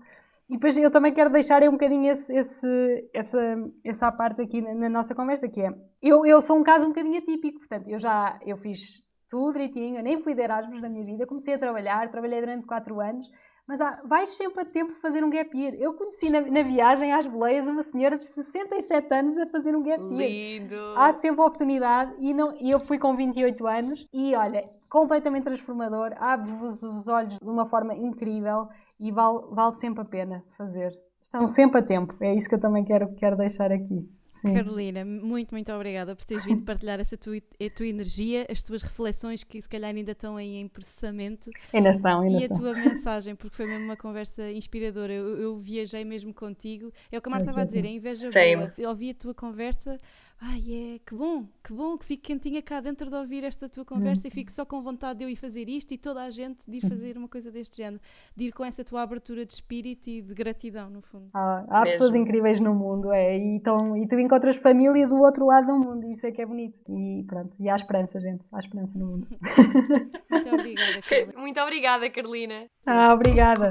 E depois eu também quero deixar um bocadinho esse, esse, essa, essa parte aqui na, na, nossa conversa, que é, eu, eu sou um caso um bocadinho atípico, portanto, eu já eu fiz tudo direitinho, eu nem fui de Erasmus na minha vida, comecei a trabalhar, trabalhei durante 4 anos, mas há, vais sempre a tempo de fazer um gap year. Eu conheci na, na, viagem às boleias uma senhora de 67 anos a fazer um gap year. Lindo! Há sempre a oportunidade e, não, e eu fui com 28 anos e olha, completamente transformador, abre-vos os olhos de uma forma incrível e vale, vale sempre a pena fazer. Estão sempre a tempo, é isso que eu também quero, quero deixar aqui. Sim. Carolina, muito, muito obrigada por teres vindo partilhar essa tua, a tua energia, as tuas reflexões que se calhar ainda estão aí em processamento. Ainda estão, ainda E estão. a tua mensagem, porque foi mesmo uma conversa inspiradora. Eu, eu viajei mesmo contigo. É o que a Marta estava a dizer, a inveja Same. boa. Eu ouvi a tua conversa ai é, que bom, que bom que fique quentinha cá dentro de ouvir esta tua uhum. conversa uhum. e fico só com vontade de eu ir fazer isto e toda a gente de ir uhum. fazer uma coisa deste género, de ir com essa tua abertura de espírito e de gratidão, no fundo. Ah, há Mesmo. pessoas incríveis no mundo, é, e, tão, e tu encontras família do outro lado do mundo, isso é que é bonito. E pronto, e há esperança, gente, há esperança no mundo. Muito obrigada, Carolina. Muito obrigada, Carolina. Ah, obrigada.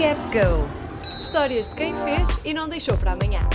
Get Go. Histórias de quem fez e não deixou para amanhã.